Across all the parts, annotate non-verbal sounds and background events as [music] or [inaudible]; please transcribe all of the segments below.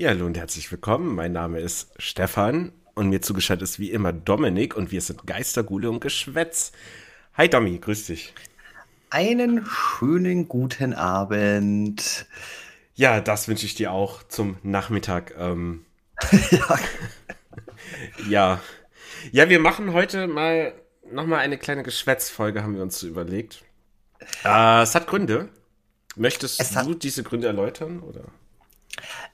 Ja, hallo und herzlich willkommen. Mein Name ist Stefan und mir zugeschaltet ist wie immer Dominik und wir sind Geistergule und Geschwätz. Hi Domi, grüß dich. Einen schönen guten Abend. Ja, das wünsche ich dir auch zum Nachmittag. Ähm, ja. [laughs] ja. Ja, wir machen heute mal nochmal eine kleine Geschwätzfolge, haben wir uns so überlegt. Äh, es hat Gründe. Möchtest es du diese Gründe erläutern? Oder?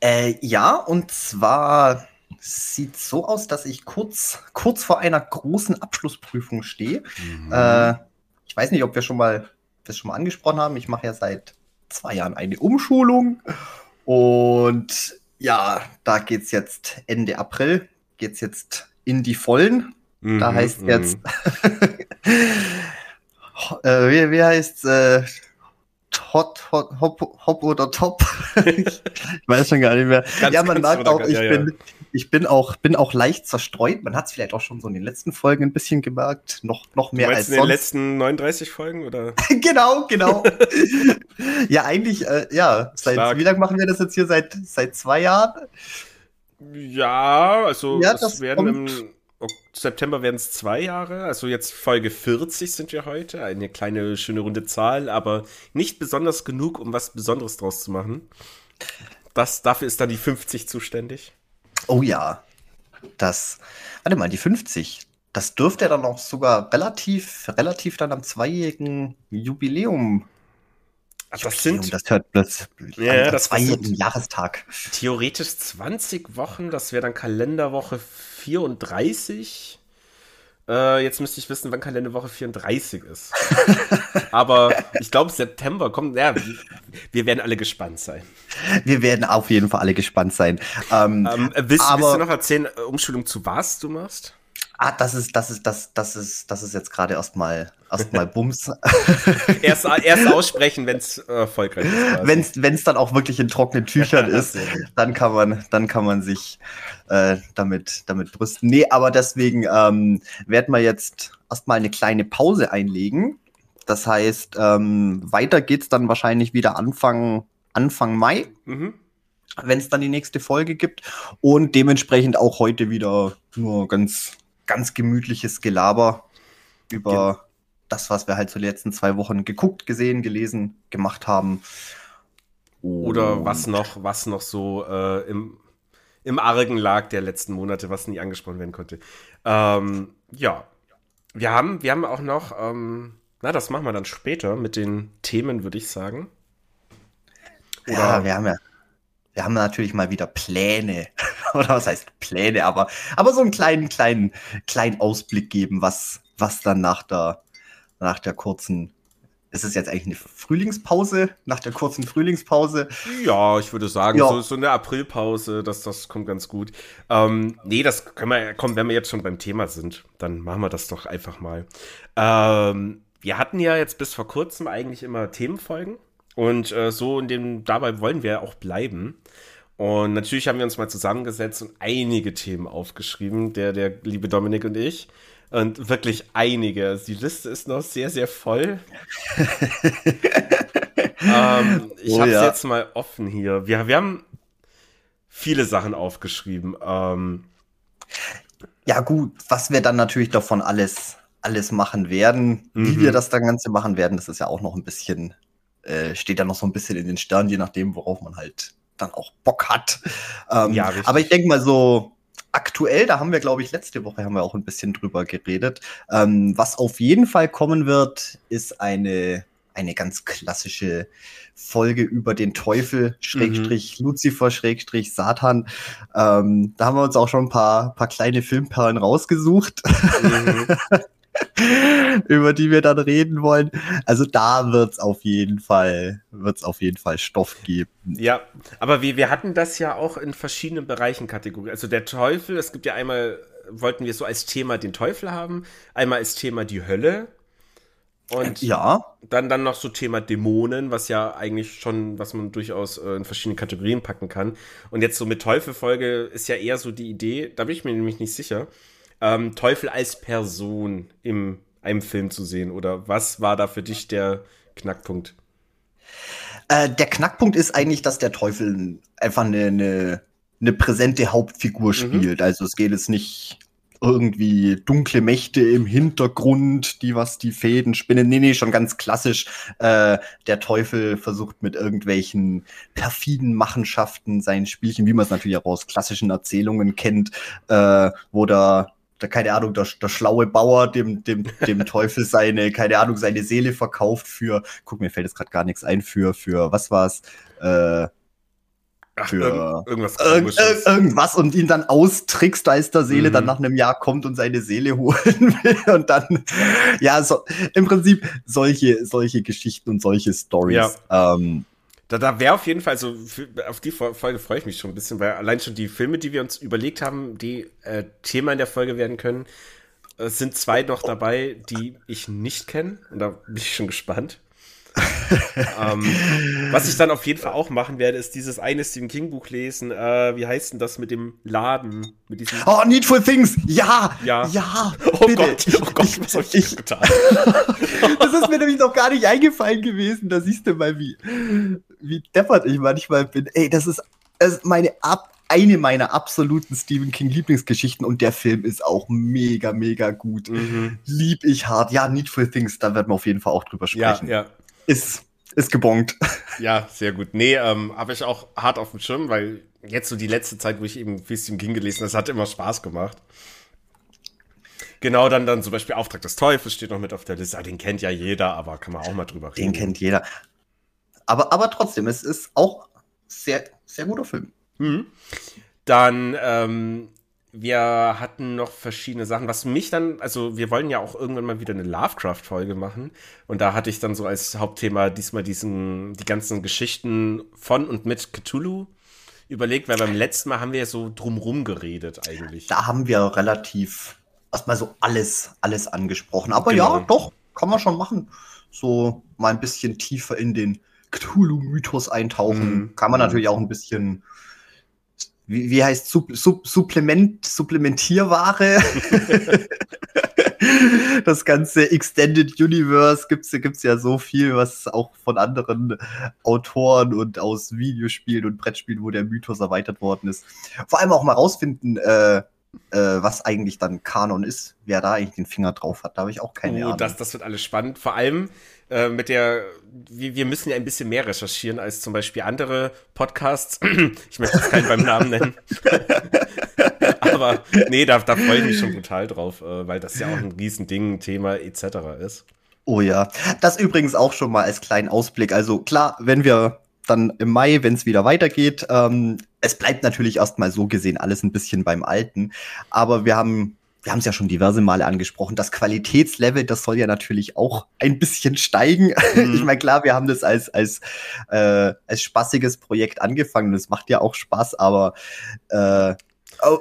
Äh, ja, und zwar sieht so aus, dass ich kurz, kurz vor einer großen Abschlussprüfung stehe. Mhm. Äh, ich weiß nicht, ob wir schon mal das schon mal angesprochen haben. Ich mache ja seit zwei Jahren eine Umschulung und ja, da geht es jetzt Ende April, geht es jetzt in die Vollen. Mhm, da heißt mhm. jetzt, [laughs] äh, wie, wie heißt äh, Hot, hot, hop, hop oder top. [laughs] ich weiß schon gar nicht mehr. Ganz, ja, man merkt auch, ich ja, bin, ich bin auch, bin auch leicht zerstreut. Man hat es vielleicht auch schon so in den letzten Folgen ein bisschen gemerkt. Noch, noch mehr als in sonst. den letzten 39 Folgen, oder? [laughs] genau, genau. [laughs] ja, eigentlich, äh, ja. Seit, wie lange machen wir das jetzt hier? Seit, seit zwei Jahren? Ja, also ja, das, werden im September werden es zwei Jahre. Also jetzt Folge 40 sind wir heute. Eine kleine, schöne runde Zahl, aber nicht besonders genug, um was Besonderes draus zu machen. Das, dafür ist dann die 50 zuständig. Oh ja. Das, warte mal, die 50. Das dürfte dann auch sogar relativ, relativ dann am zweijährigen Jubiläum Ach, das sind. Das hört plötzlich. Ja, das war jeden Jahrestag. Theoretisch 20 Wochen, das wäre dann Kalenderwoche 34. Äh, jetzt müsste ich wissen, wann Kalenderwoche 34 ist. [laughs] Aber ich glaube, September kommt. Ja, wir werden alle gespannt sein. Wir werden auf jeden Fall alle gespannt sein. Ähm, ähm, willst, aber, willst du noch erzählen, äh, Umschulung zu was du machst? Ah, das ist, das ist, das, das ist, das ist jetzt gerade erstmal, erstmal [laughs] Bums. erst, erst aussprechen, wenn es erfolgreich ist. Wenn es, wenn es dann auch wirklich in trockenen Tüchern [laughs] ist, dann kann man, dann kann man sich äh, damit, damit brüsten. Nee, aber deswegen ähm, werden wir jetzt erstmal eine kleine Pause einlegen. Das heißt, ähm, weiter geht's dann wahrscheinlich wieder Anfang, Anfang Mai. Mhm wenn es dann die nächste Folge gibt. Und dementsprechend auch heute wieder nur ganz ganz gemütliches Gelaber über ja. das, was wir halt so die letzten zwei Wochen geguckt, gesehen, gelesen, gemacht haben. Oder was noch, was noch so äh, im, im Argen lag der letzten Monate, was nie angesprochen werden konnte. Ähm, ja, wir haben, wir haben auch noch, ähm, na, das machen wir dann später mit den Themen, würde ich sagen. Oder ja, wir haben ja wir haben natürlich mal wieder Pläne. [laughs] Oder was heißt Pläne, aber, aber so einen kleinen, kleinen, kleinen Ausblick geben, was, was dann nach der, nach der kurzen, ist es jetzt eigentlich eine Frühlingspause, nach der kurzen Frühlingspause? Ja, ich würde sagen, ja. so, so eine Aprilpause, das, das kommt ganz gut. Ähm, nee, das können wir, komm, wenn wir jetzt schon beim Thema sind, dann machen wir das doch einfach mal. Ähm, wir hatten ja jetzt bis vor kurzem eigentlich immer Themenfolgen. Und äh, so in dem, dabei wollen wir auch bleiben. Und natürlich haben wir uns mal zusammengesetzt und einige Themen aufgeschrieben, der, der liebe Dominik und ich. Und wirklich einige. Also die Liste ist noch sehr, sehr voll. [laughs] ähm, ich oh, habe es ja. jetzt mal offen hier. Wir, wir haben viele Sachen aufgeschrieben. Ähm, ja, gut, was wir dann natürlich davon alles, alles machen werden, mhm. wie wir das dann Ganze machen werden, das ist ja auch noch ein bisschen äh, steht dann noch so ein bisschen in den Sternen, je nachdem, worauf man halt dann auch Bock hat. Ähm, ja, aber ich denke mal so, aktuell, da haben wir, glaube ich, letzte Woche haben wir auch ein bisschen drüber geredet. Ähm, was auf jeden Fall kommen wird, ist eine, eine ganz klassische Folge über den Teufel, Schrägstrich mhm. Lucifer, Schrägstrich Satan. Ähm, da haben wir uns auch schon ein paar, paar kleine Filmperlen rausgesucht. Mhm. [laughs] [laughs] über die wir dann reden wollen. Also da wird's auf jeden Fall, wird's auf jeden Fall Stoff geben. Ja, aber wir, wir hatten das ja auch in verschiedenen Bereichen kategorisiert. Also der Teufel, es gibt ja einmal, wollten wir so als Thema den Teufel haben, einmal als Thema die Hölle. Und ja. dann, dann noch so Thema Dämonen, was ja eigentlich schon, was man durchaus äh, in verschiedene Kategorien packen kann. Und jetzt so mit Teufelfolge ist ja eher so die Idee, da bin ich mir nämlich nicht sicher, ähm, Teufel als Person in einem Film zu sehen? Oder was war da für dich der Knackpunkt? Äh, der Knackpunkt ist eigentlich, dass der Teufel einfach eine, eine, eine präsente Hauptfigur mhm. spielt. Mhm. Also es geht jetzt nicht irgendwie dunkle Mächte im Hintergrund, die was die Fäden spinnen. Nee, nee, schon ganz klassisch. Äh, der Teufel versucht mit irgendwelchen perfiden Machenschaften sein Spielchen, wie man es natürlich auch aus klassischen Erzählungen kennt, äh, wo da da, keine Ahnung, der, der schlaue Bauer dem, dem, dem [laughs] Teufel seine, keine Ahnung, seine Seele verkauft für, guck, mir fällt jetzt gerade gar nichts ein, für, für, was war's, äh, Ach, für irgendwas, irg irg irgendwas und ihn dann austrickst, da ist der Seele mhm. dann nach einem Jahr kommt und seine Seele [laughs] holen will und dann, ja, so, im Prinzip solche, solche Geschichten und solche Stories. Ja. Ähm, da, da wäre auf jeden Fall, also für, auf die Folge freue ich mich schon ein bisschen, weil allein schon die Filme, die wir uns überlegt haben, die äh, Thema in der Folge werden können, äh, sind zwei noch dabei, die ich nicht kenne. Und da bin ich schon gespannt [laughs] ähm, was ich dann auf jeden Fall auch machen werde, ist dieses eine Stephen King Buch lesen. Äh, wie heißt denn das mit dem Laden? Mit diesem oh, Needful Things! Ja! Ja! Ja! Oh bitte. Gott, oh Gott, was hab ich, ich getan? [laughs] das ist mir nämlich noch gar nicht eingefallen gewesen. Da siehst du mal, wie, wie deppert ich manchmal bin. Ey, das ist, das ist meine ab eine meiner absoluten Stephen King Lieblingsgeschichten und der Film ist auch mega, mega gut. Mhm. Lieb ich hart. Ja, Needful Things, da werden wir auf jeden Fall auch drüber sprechen. Ja, ja ist, ist gebongt. [laughs] Ja, sehr gut. Nee, ähm, habe ich auch hart auf dem Schirm, weil jetzt so die letzte Zeit, wo ich eben ein bisschen King gelesen habe, das hat immer Spaß gemacht. Genau, dann, dann zum Beispiel Auftrag des Teufels steht noch mit auf der Liste. Den kennt ja jeder, aber kann man auch mal drüber reden. Den kennt jeder. Aber, aber trotzdem, es ist auch sehr, sehr guter Film. Mhm. Dann ähm, wir hatten noch verschiedene Sachen, was mich dann, also wir wollen ja auch irgendwann mal wieder eine Lovecraft-Folge machen. Und da hatte ich dann so als Hauptthema diesmal diesen, die ganzen Geschichten von und mit Cthulhu überlegt, weil beim letzten Mal haben wir ja so drumrum geredet eigentlich. Da haben wir relativ erstmal so alles, alles angesprochen. Aber genau. ja, doch, kann man schon machen. So mal ein bisschen tiefer in den Cthulhu-Mythos eintauchen. Mhm. Kann man mhm. natürlich auch ein bisschen wie, wie heißt Supp, Supp, Supplement, Supplementierware. [laughs] das ganze Extended Universe gibt's, gibt's ja so viel, was auch von anderen Autoren und aus Videospielen und Brettspielen, wo der Mythos erweitert worden ist. Vor allem auch mal rausfinden, äh, äh, was eigentlich dann Kanon ist, wer da eigentlich den Finger drauf hat. Da habe ich auch keine oh, Ahnung. Das, das wird alles spannend. Vor allem äh, mit der, wir, wir müssen ja ein bisschen mehr recherchieren als zum Beispiel andere Podcasts. [clears throat] ich möchte jetzt keinen beim Namen nennen. [laughs] Aber nee, da, da freue ich mich schon brutal drauf, äh, weil das ja auch ein Riesending, Thema etc. ist. Oh ja, das übrigens auch schon mal als kleinen Ausblick. Also klar, wenn wir dann im Mai, wenn es wieder weitergeht. Ähm, es bleibt natürlich erstmal so gesehen alles ein bisschen beim Alten, aber wir haben wir haben es ja schon diverse Male angesprochen, das Qualitätslevel, das soll ja natürlich auch ein bisschen steigen. Mhm. [laughs] Ich meine, klar, wir haben das als, als, äh, als spaßiges Projekt angefangen und es macht ja auch Spaß, aber äh,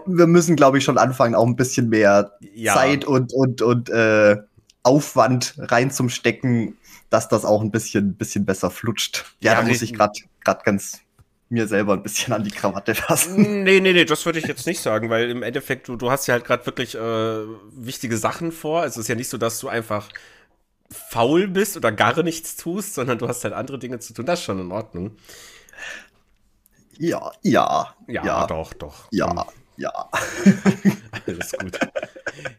wir müssen, glaube ich, schon anfangen, auch ein bisschen mehr ja. Zeit und, und, und äh, Aufwand rein zum Stecken, dass das auch ein bisschen, bisschen besser flutscht. Ja, ja da muss ich gerade ganz mir selber ein bisschen an die Krawatte fassen. Nee, nee, nee, das würde ich jetzt nicht sagen, weil im Endeffekt, du, du hast ja halt gerade wirklich äh, wichtige Sachen vor. Also es ist ja nicht so, dass du einfach faul bist oder gar nichts tust, sondern du hast halt andere Dinge zu tun. Das ist schon in Ordnung. Ja, ja. Ja, ja. doch, doch. Ja, ja. [laughs] Alles gut.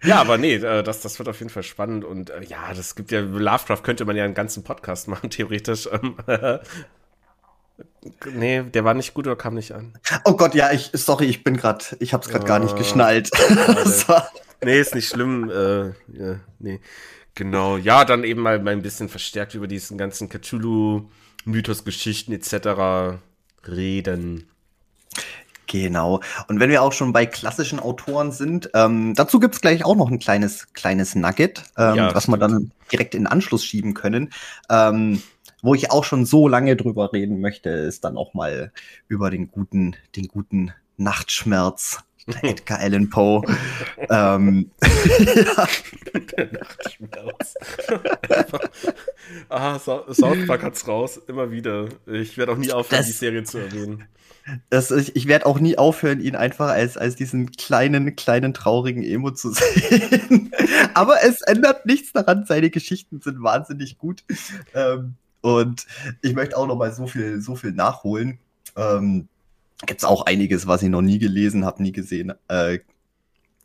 Ja, aber nee, äh, das, das wird auf jeden Fall spannend und äh, ja, das gibt ja, Lovecraft könnte man ja einen ganzen Podcast [laughs] machen, theoretisch. Ähm, [laughs] nee, der war nicht gut oder kam nicht an. Oh Gott, ja, ich, sorry, ich bin gerade, ich hab's gerade oh, gar nicht ah, geschnallt. nee, ist nicht schlimm, äh, ja, nee. Genau, ja, dann eben mal, mal ein bisschen verstärkt über diesen ganzen Cthulhu-Mythos-Geschichten etc. reden. Genau. Und wenn wir auch schon bei klassischen Autoren sind, ähm, dazu gibt's gleich auch noch ein kleines, kleines Nugget, ähm, ja, was wir dann direkt in Anschluss schieben können. Ähm, wo ich auch schon so lange drüber reden möchte, ist dann auch mal über den guten, den guten Nachtschmerz [laughs] Edgar Allan Poe. ähm, ja. [laughs] Der Nachtschmerz. [laughs] ah, South Park hat's raus, immer wieder. Ich werde auch nie aufhören, das, die Serie zu erwähnen. Das, ich ich werde auch nie aufhören, ihn einfach als, als diesen kleinen, kleinen, traurigen Emo zu [laughs] sehen. Aber es ändert nichts daran, seine Geschichten sind wahnsinnig gut. Ähm, und ich möchte auch noch mal so viel, so viel nachholen. Ähm, gibt es auch einiges, was ich noch nie gelesen habe, nie gesehen, äh,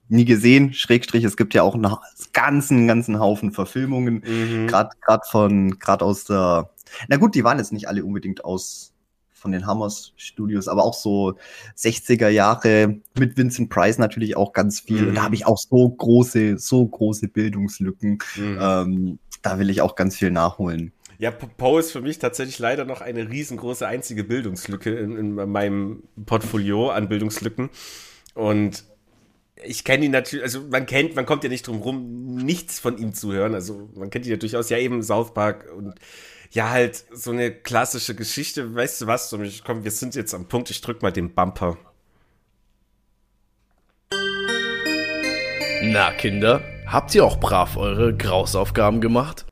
nie gesehen. Schrägstrich, es gibt ja auch einen ganzen, ganzen Haufen Verfilmungen, mhm. gerade von, gerade aus der, na gut, die waren jetzt nicht alle unbedingt aus von den Hammers Studios, aber auch so 60er Jahre mit Vincent Price natürlich auch ganz viel. Mhm. Und da habe ich auch so große, so große Bildungslücken. Mhm. Ähm, da will ich auch ganz viel nachholen. Ja, Poe ist für mich tatsächlich leider noch eine riesengroße einzige Bildungslücke in, in meinem Portfolio an Bildungslücken. Und ich kenne ihn natürlich, also man kennt, man kommt ja nicht drum rum, nichts von ihm zu hören. Also man kennt ihn ja durchaus, ja eben South Park und ja, halt so eine klassische Geschichte. Weißt du was? Komm, wir sind jetzt am Punkt, ich drück mal den Bumper. Na, Kinder, habt ihr auch brav eure Grausaufgaben gemacht?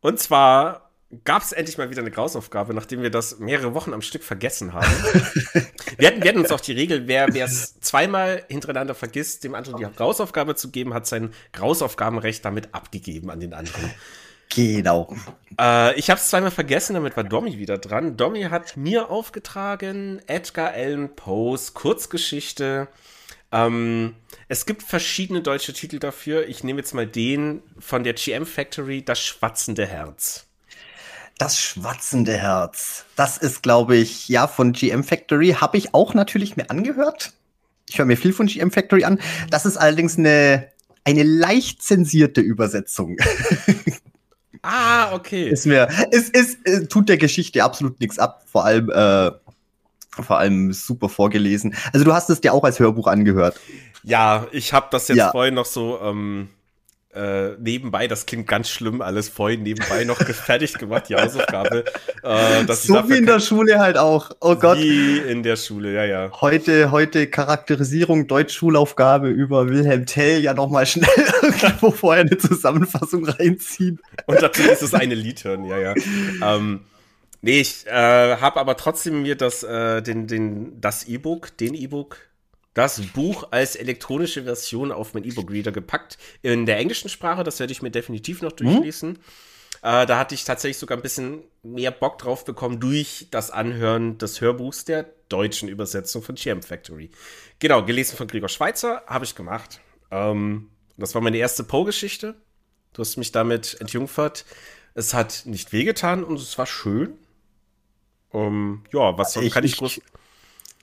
Und zwar gab es endlich mal wieder eine Grausaufgabe, nachdem wir das mehrere Wochen am Stück vergessen haben. [laughs] wir, hatten, wir hatten uns auch die Regel, wer es zweimal hintereinander vergisst, dem anderen die Grausaufgabe zu geben, hat sein Grausaufgabenrecht damit abgegeben an den anderen. Genau. Äh, ich habe es zweimal vergessen, damit war Domi wieder dran. Domi hat mir aufgetragen Edgar Allan Poes Kurzgeschichte ähm, es gibt verschiedene deutsche Titel dafür. Ich nehme jetzt mal den von der GM Factory, Das schwatzende Herz. Das schwatzende Herz. Das ist, glaube ich, ja, von GM Factory. Habe ich auch natürlich mir angehört. Ich höre mir viel von GM Factory an. Das ist allerdings eine, eine leicht zensierte Übersetzung. [laughs] Ah, okay. Ist mir, es, es, es tut der Geschichte absolut nichts ab. Vor allem, äh, vor allem super vorgelesen. Also du hast es dir auch als Hörbuch angehört. Ja, ich habe das jetzt ja. vorhin noch so ähm, äh, nebenbei, das klingt ganz schlimm, alles vorhin nebenbei noch fertig gemacht, die Hausaufgabe. Äh, so wie in der Schule halt auch. Oh Gott. Wie in der Schule, ja, ja. Heute, heute Charakterisierung Deutschschulaufgabe über Wilhelm Tell ja nochmal schnell [laughs] irgendwo vorher eine Zusammenfassung reinziehen. Und dazu ist es eine Lied hören, ja, ja. Ähm, Nee, ich äh, habe aber trotzdem mir das, äh, den, den, das E-Book, den E-Book, das Buch als elektronische Version auf mein E-Book-Reader gepackt. In der englischen Sprache, das werde ich mir definitiv noch durchlesen. Mhm. Äh, da hatte ich tatsächlich sogar ein bisschen mehr Bock drauf bekommen durch das Anhören des Hörbuchs der deutschen Übersetzung von GM Factory. Genau, gelesen von Gregor Schweitzer, habe ich gemacht. Ähm, das war meine erste Poe-Geschichte. Du hast mich damit entjungfert. Es hat nicht wehgetan und es war schön. Um, ja, was ich, kann ich, ich groß.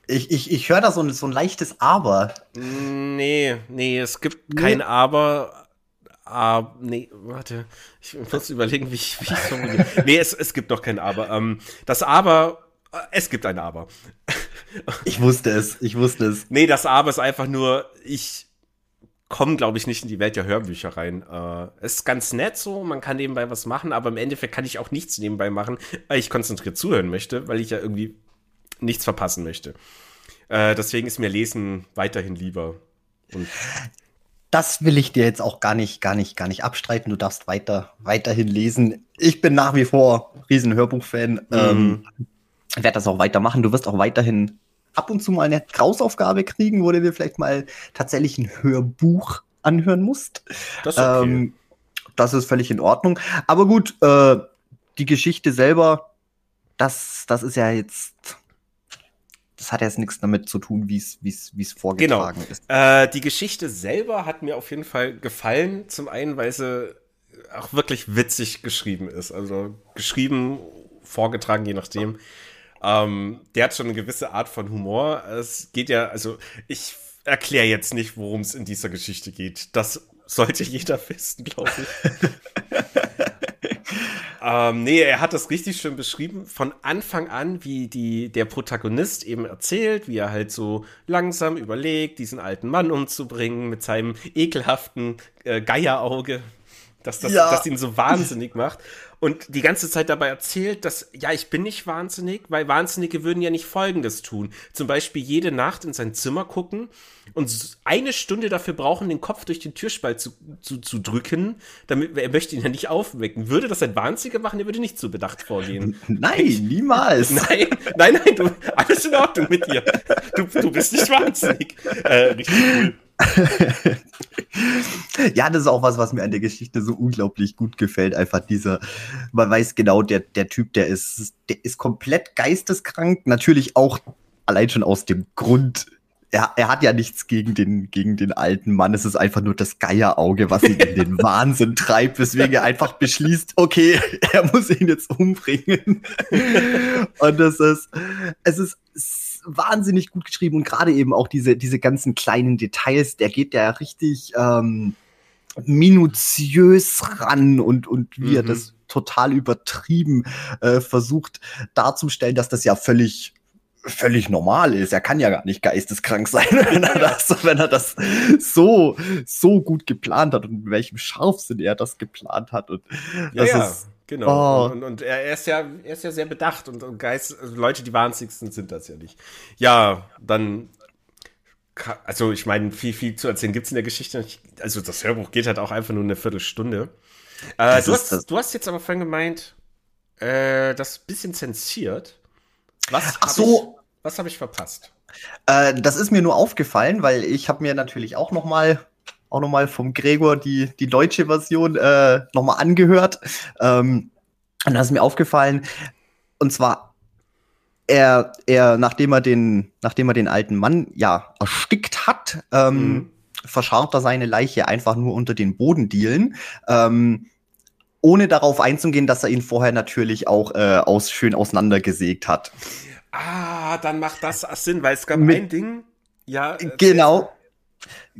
Ich, ich, ich höre da so ein, so ein leichtes Aber. Nee, nee, es gibt nee. kein Aber. Ah, nee, warte. Ich muss überlegen, wie ich, wie ich formuliere. [laughs] nee, es, es gibt noch kein Aber. Ähm, das Aber. Es gibt ein Aber. ich wusste es, ich wusste es. Nee, das Aber ist einfach nur, ich kommen, glaube ich, nicht in die Welt der Hörbücher rein. Äh, ist ganz nett so, man kann nebenbei was machen, aber im Endeffekt kann ich auch nichts nebenbei machen, weil ich konzentriert zuhören möchte, weil ich ja irgendwie nichts verpassen möchte. Äh, deswegen ist mir Lesen weiterhin lieber. Und das will ich dir jetzt auch gar nicht, gar nicht, gar nicht abstreiten. Du darfst weiter, weiterhin lesen. Ich bin nach wie vor riesen Hörbuchfan. Mhm. Ähm, werde das auch weitermachen. Du wirst auch weiterhin ab und zu mal eine Hausaufgabe kriegen, wo du dir vielleicht mal tatsächlich ein Hörbuch anhören musst. Das ist, okay. ähm, das ist völlig in Ordnung. Aber gut, äh, die Geschichte selber, das, das ist ja jetzt. Das hat jetzt nichts damit zu tun, wie es vorgetragen genau. ist. Äh, die Geschichte selber hat mir auf jeden Fall gefallen. Zum einen, weil sie auch wirklich witzig geschrieben ist. Also geschrieben, vorgetragen, je nachdem. Ähm, der hat schon eine gewisse Art von Humor. Es geht ja, also ich erkläre jetzt nicht, worum es in dieser Geschichte geht. Das sollte jeder wissen, glaube ich. [laughs] ähm, nee, er hat das richtig schön beschrieben. Von Anfang an, wie die, der Protagonist eben erzählt, wie er halt so langsam überlegt, diesen alten Mann umzubringen mit seinem ekelhaften äh, Geierauge, dass das, ja. das ihn so wahnsinnig macht und die ganze Zeit dabei erzählt, dass, ja, ich bin nicht wahnsinnig, weil Wahnsinnige würden ja nicht Folgendes tun. Zum Beispiel jede Nacht in sein Zimmer gucken und eine Stunde dafür brauchen, den Kopf durch den Türspalt zu, zu, zu drücken, damit er möchte ihn ja nicht aufwecken. Würde das ein Wahnsinniger machen, er würde nicht so bedacht vorgehen. [laughs] Nein, niemals. [laughs] Nein, nein, nein, du, alles in Ordnung mit dir. Du, du bist nicht wahnsinnig. Äh, richtig cool. [laughs] ja, das ist auch was, was mir an der Geschichte so unglaublich gut gefällt. Einfach dieser, man weiß genau, der, der Typ, der ist, der ist komplett geisteskrank. Natürlich auch allein schon aus dem Grund, er, er hat ja nichts gegen den, gegen den alten Mann. Es ist einfach nur das Geierauge, was ihn in den [laughs] Wahnsinn treibt, weswegen er einfach beschließt, okay, [laughs] er muss ihn jetzt umbringen. [laughs] und das ist, es ist wahnsinnig gut geschrieben und gerade eben auch diese, diese ganzen kleinen Details, der geht ja richtig ähm, minutiös ran und, und wie mhm. er das total übertrieben äh, versucht darzustellen, dass das ja völlig völlig normal ist. Er kann ja gar nicht geisteskrank sein, [laughs] wenn er das, wenn er das so, so gut geplant hat und in welchem Scharfsinn er das geplant hat. Und ja, ja. Ist, Genau. Oh. Und, und, er ist ja, er ist ja sehr bedacht und, und Geist, also Leute, die wahnsinnigsten sind das ja nicht. Ja, dann, also ich meine, viel, viel zu erzählen gibt es in der Geschichte. Also das Hörbuch geht halt auch einfach nur eine Viertelstunde. Äh, du, hast, du hast jetzt aber vorhin gemeint, äh, das bisschen zensiert. Was Ach so. Was habe ich verpasst? Äh, das ist mir nur aufgefallen, weil ich habe mir natürlich auch noch mal auch nochmal vom Gregor die, die deutsche Version äh, nochmal angehört. Ähm, und da ist mir aufgefallen, und zwar, er, er, nachdem er den, nachdem er den alten Mann ja erstickt hat, ähm, mhm. verscharrt er seine Leiche einfach nur unter den Bodendielen. Ähm, ohne darauf einzugehen, dass er ihn vorher natürlich auch äh, aus, schön auseinandergesägt hat. Ah, dann macht das Sinn, weil es gab Mit, ein Ding, ja. Äh, genau.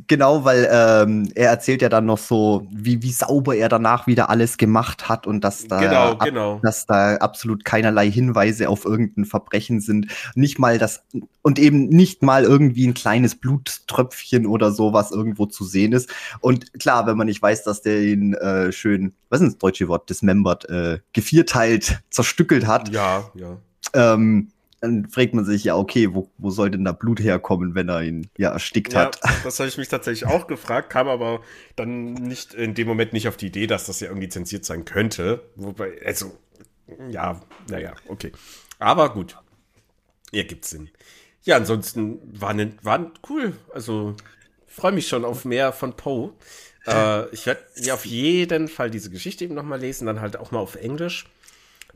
Genau, weil ähm, er erzählt ja dann noch so, wie, wie sauber er danach wieder alles gemacht hat und dass da, genau, ab, genau. dass da absolut keinerlei Hinweise auf irgendein Verbrechen sind. Nicht mal das, und eben nicht mal irgendwie ein kleines Bluttröpfchen oder so, was irgendwo zu sehen ist. Und klar, wenn man nicht weiß, dass der ihn äh, schön, was ist das deutsche Wort, dismembert, äh, gevierteilt, zerstückelt hat. Ja, ja. Ähm, dann fragt man sich ja, okay, wo, wo soll denn da Blut herkommen, wenn er ihn ja erstickt ja, hat? [laughs] Das habe ich mich tatsächlich auch gefragt, kam aber dann nicht in dem Moment nicht auf die Idee, dass das ja irgendwie zensiert sein könnte. Wobei, also, ja, naja, okay. Aber gut. Ja, gibt Sinn. Ja, ansonsten waren, waren cool. Also, freue mich schon auf mehr von Poe. Äh, ich werde ja auf jeden Fall diese Geschichte eben nochmal lesen, dann halt auch mal auf Englisch.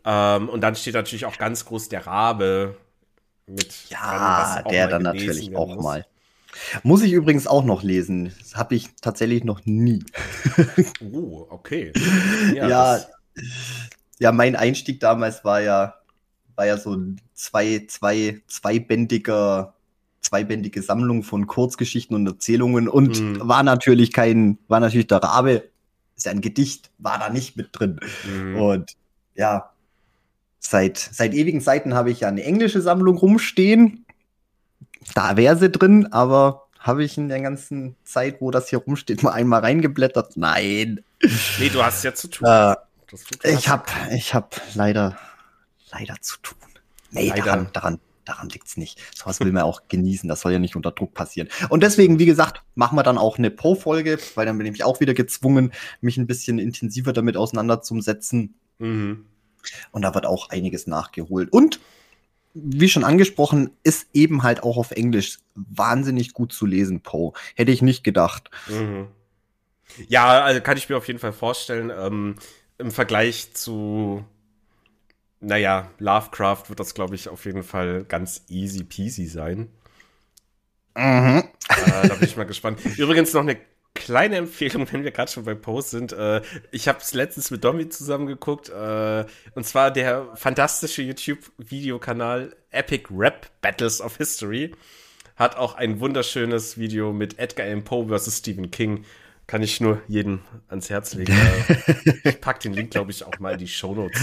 Ähm, und dann steht natürlich auch ganz groß der Rabe mit. Ja, der dann natürlich auch muss. mal. Muss ich übrigens auch noch lesen. Das habe ich tatsächlich noch nie. [laughs] oh, okay. Ja, ja, ja, mein Einstieg damals war ja, war ja so ein zwei, zwei, zweibändiger, zweibändige Sammlung von Kurzgeschichten und Erzählungen und mhm. war natürlich kein, war natürlich der Rabe, ist ja ein Gedicht, war da nicht mit drin. Mhm. Und ja, Seit, seit ewigen Zeiten habe ich ja eine englische Sammlung rumstehen. Da wäre sie drin, aber habe ich in der ganzen Zeit, wo das hier rumsteht, mal einmal reingeblättert? Nein. Nee, du hast ja zu tun. Äh, ich habe ich hab leider, leider zu tun. Nee, leider. daran, daran, daran liegt's nicht. Sowas will man auch genießen. Das soll ja nicht unter Druck passieren. Und deswegen, wie gesagt, machen wir dann auch eine Pro-Folge, weil dann bin ich auch wieder gezwungen, mich ein bisschen intensiver damit auseinanderzusetzen. Mhm. Und da wird auch einiges nachgeholt. Und wie schon angesprochen, ist eben halt auch auf Englisch wahnsinnig gut zu lesen, Poe. Hätte ich nicht gedacht. Mhm. Ja, also kann ich mir auf jeden Fall vorstellen. Ähm, Im Vergleich zu, naja, Lovecraft wird das, glaube ich, auf jeden Fall ganz easy peasy sein. Mhm. Äh, da bin ich mal gespannt. Übrigens noch eine kleine Empfehlung, [laughs] wenn wir gerade schon bei Post sind. Äh, ich habe es letztens mit Domi zusammengeguckt. Äh, und zwar der fantastische YouTube-Videokanal Epic Rap Battles of History hat auch ein wunderschönes Video mit Edgar Allan Poe versus Stephen King. Kann ich nur jeden ans Herz legen. [laughs] ich pack den Link, glaube ich, auch mal in die Show Notes.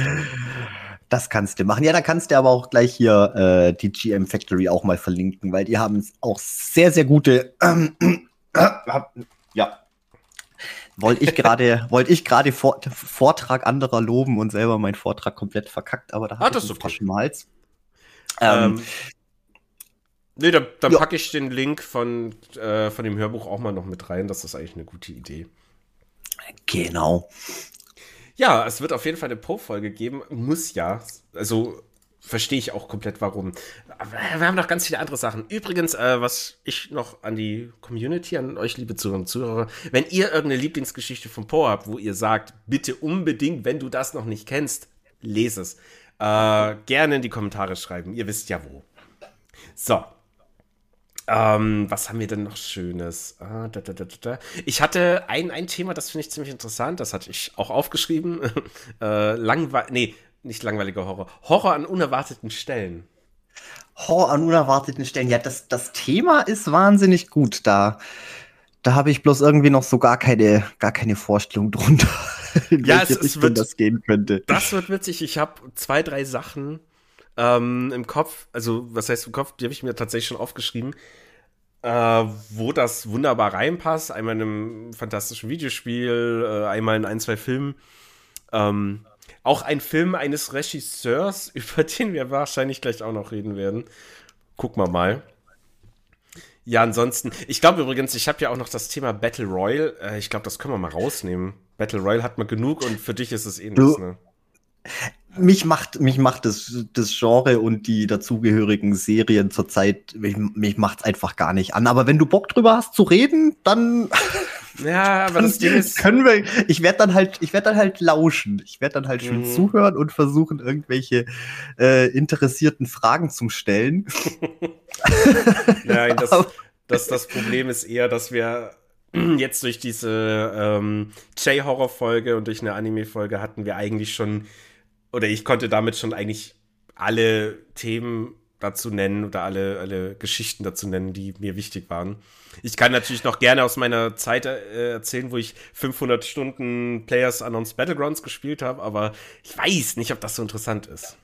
Das kannst du machen. Ja, da kannst du aber auch gleich hier äh, die GM Factory auch mal verlinken, weil die haben auch sehr, sehr gute [clears throat] ähm, ja. Wollte ich gerade, [laughs] ich gerade Vor Vortrag anderer loben und selber meinen Vortrag komplett verkackt, aber da ah, hatte ich einen okay. Hals. Ähm, ähm, nee, dann, dann ja. packe ich den Link von, äh, von dem Hörbuch auch mal noch mit rein. Das ist eigentlich eine gute Idee. Genau. Ja, es wird auf jeden Fall eine Pro-Folge geben. Muss ja. Also verstehe ich auch komplett, warum. Aber wir haben noch ganz viele andere Sachen. Übrigens, äh, was ich noch an die Community, an euch, liebe Zuhörer und Zuhörer, wenn ihr irgendeine Lieblingsgeschichte von Poe habt, wo ihr sagt, bitte unbedingt, wenn du das noch nicht kennst, lese es. Äh, gerne in die Kommentare schreiben. Ihr wisst ja wo. So. Ähm, was haben wir denn noch Schönes? Ah, da, da, da, ich hatte ein, ein Thema, das finde ich ziemlich interessant, das hatte ich auch aufgeschrieben. [laughs] äh, langweilig, nee, nicht langweiliger Horror. Horror an unerwarteten Stellen. Horror an unerwarteten Stellen. Ja, das, das Thema ist wahnsinnig gut. Da, da habe ich bloß irgendwie noch so gar keine, gar keine Vorstellung drunter, [laughs] in ja, welche es, Richtung wird, das gehen könnte. Das wird witzig. Ich habe zwei, drei Sachen ähm, im Kopf. Also, was heißt im Kopf? Die habe ich mir tatsächlich schon aufgeschrieben. Äh, wo das wunderbar reinpasst. Einmal in einem fantastischen Videospiel, äh, einmal in ein, zwei Filmen. Ähm, auch ein Film eines Regisseurs, [laughs] über den wir wahrscheinlich gleich auch noch reden werden. Gucken wir mal. Ja, ansonsten, ich glaube übrigens, ich habe ja auch noch das Thema Battle Royale. Äh, ich glaube, das können wir mal rausnehmen. Battle Royale hat man genug und für dich ist es eh nichts, ne? mich macht, mich macht das, das Genre und die dazugehörigen Serien zurzeit, mich, mich macht's einfach gar nicht an. Aber wenn du Bock drüber hast zu reden, dann. [laughs] Ja, aber das Ding ist. [laughs] Können wir, ich werde dann halt, ich werde dann halt lauschen. Ich werde dann halt schön mhm. zuhören und versuchen, irgendwelche äh, interessierten Fragen zu stellen. Nein, das, das, das Problem ist eher, dass wir jetzt durch diese ähm, J-Horror-Folge und durch eine Anime-Folge hatten wir eigentlich schon oder ich konnte damit schon eigentlich alle Themen dazu nennen oder alle, alle Geschichten dazu nennen, die mir wichtig waren. Ich kann natürlich noch gerne aus meiner Zeit äh, erzählen, wo ich 500 Stunden Players Unknowns Battlegrounds gespielt habe, aber ich weiß nicht, ob das so interessant ist.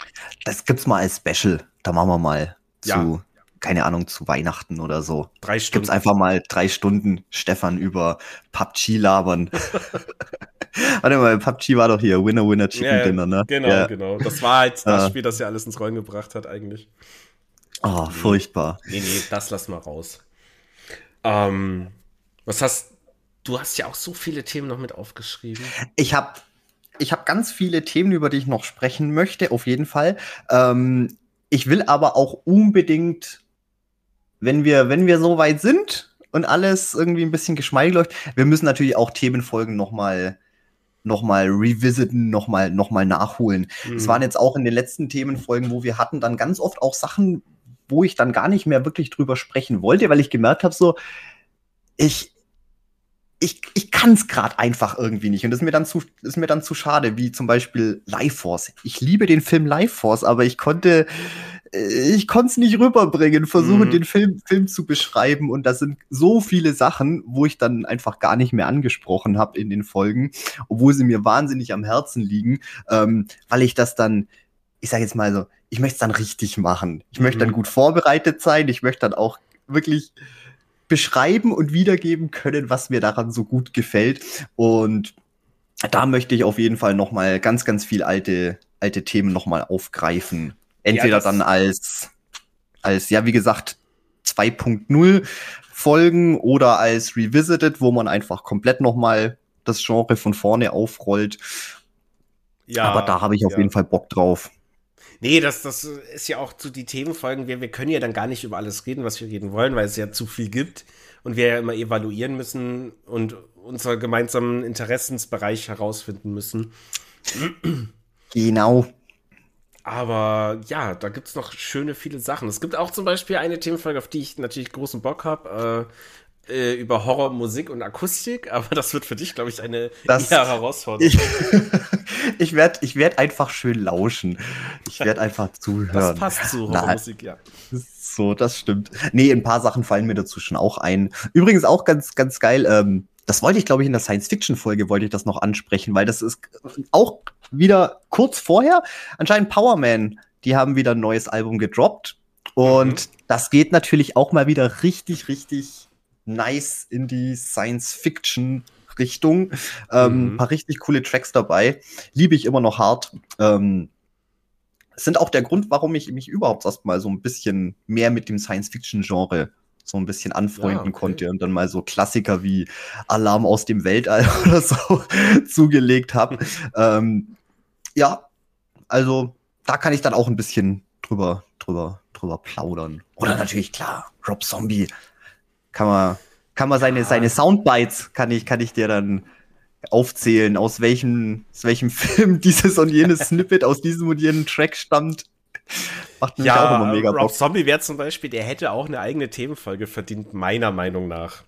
Das gibt's mal als Special. Da machen wir mal zu, ja. keine Ahnung, zu Weihnachten oder so. Drei Stunden. Gibt's einfach mal drei Stunden Stefan über PUBG labern. [laughs] Warte mal, PUBG war doch hier Winner Winner Chicken ja, Dinner, ne? Genau, ja. genau. Das war halt das Spiel, das ja alles ins Rollen gebracht hat, eigentlich. Oh, furchtbar. Nee, nee, das lass mal raus. Ähm, was hast du hast ja auch so viele Themen noch mit aufgeschrieben. Ich habe ich hab ganz viele Themen, über die ich noch sprechen möchte, auf jeden Fall. Ähm, ich will aber auch unbedingt, wenn wir, wenn wir so weit sind und alles irgendwie ein bisschen geschmeidig läuft, wir müssen natürlich auch Themenfolgen noch mal nochmal revisiten, nochmal noch mal nachholen. Es mhm. waren jetzt auch in den letzten Themenfolgen, wo wir hatten, dann ganz oft auch Sachen, wo ich dann gar nicht mehr wirklich drüber sprechen wollte, weil ich gemerkt habe, so, ich, ich, ich kann es gerade einfach irgendwie nicht. Und das ist mir dann zu, ist mir dann zu schade, wie zum Beispiel Life Force. Ich liebe den Film Life Force, aber ich konnte, ich konnte es nicht rüberbringen, versuchen, mhm. den Film, Film zu beschreiben. Und da sind so viele Sachen, wo ich dann einfach gar nicht mehr angesprochen habe in den Folgen, obwohl sie mir wahnsinnig am Herzen liegen, ähm, weil ich das dann, ich sage jetzt mal so, ich möchte es dann richtig machen. Ich möchte dann mhm. gut vorbereitet sein. Ich möchte dann auch wirklich beschreiben und wiedergeben können, was mir daran so gut gefällt. Und da möchte ich auf jeden Fall noch mal ganz, ganz viel alte, alte Themen noch mal aufgreifen. Entweder ja, dann als, als, ja, wie gesagt, 2.0 Folgen oder als Revisited, wo man einfach komplett noch mal das Genre von vorne aufrollt. Ja, Aber da habe ich auf ja. jeden Fall Bock drauf. Nee, das, das ist ja auch zu die Themenfolgen. Wir, wir können ja dann gar nicht über alles reden, was wir reden wollen, weil es ja zu viel gibt und wir ja immer evaluieren müssen und unseren gemeinsamen Interessensbereich herausfinden müssen. Genau. Aber ja, da gibt es noch schöne viele Sachen. Es gibt auch zum Beispiel eine Themenfolge, auf die ich natürlich großen Bock habe. Äh, äh, über Horror, Musik und Akustik, [laughs] aber das wird für dich, glaube ich, eine das, [laughs] eher Herausforderung. Ich, [laughs] ich werde ich werd einfach schön lauschen. Ich werde einfach zuhören. Das passt zu Horrormusik, ja. So, das stimmt. Nee, ein paar Sachen fallen mir dazu schon auch ein. Übrigens auch ganz, ganz geil, ähm, das wollte ich, glaube ich, in der Science-Fiction-Folge wollte ich das noch ansprechen, weil das ist auch wieder kurz vorher. Anscheinend Power Man, die haben wieder ein neues Album gedroppt. Und mhm. das geht natürlich auch mal wieder richtig, richtig nice in die Science-Fiction-Richtung. Ähm, mhm. paar richtig coole Tracks dabei. Liebe ich immer noch hart. Ähm, sind auch der Grund, warum ich mich überhaupt erstmal so ein bisschen mehr mit dem Science-Fiction-Genre so ein bisschen anfreunden ja, okay. konnte und dann mal so Klassiker wie Alarm aus dem Weltall [laughs] oder so zugelegt habe. ähm, ja, also da kann ich dann auch ein bisschen drüber, drüber, drüber plaudern. Oder natürlich, klar, Rob Zombie kann man, kann man seine, seine Soundbites, kann ich, kann ich dir dann aufzählen, aus welchem, aus welchem [laughs] Film dieses und jenes [laughs] Snippet aus diesem und jenem Track stammt. Macht ja, auch immer mega Bock. Rob Zombie wäre zum Beispiel, der hätte auch eine eigene Themenfolge verdient, meiner Meinung nach.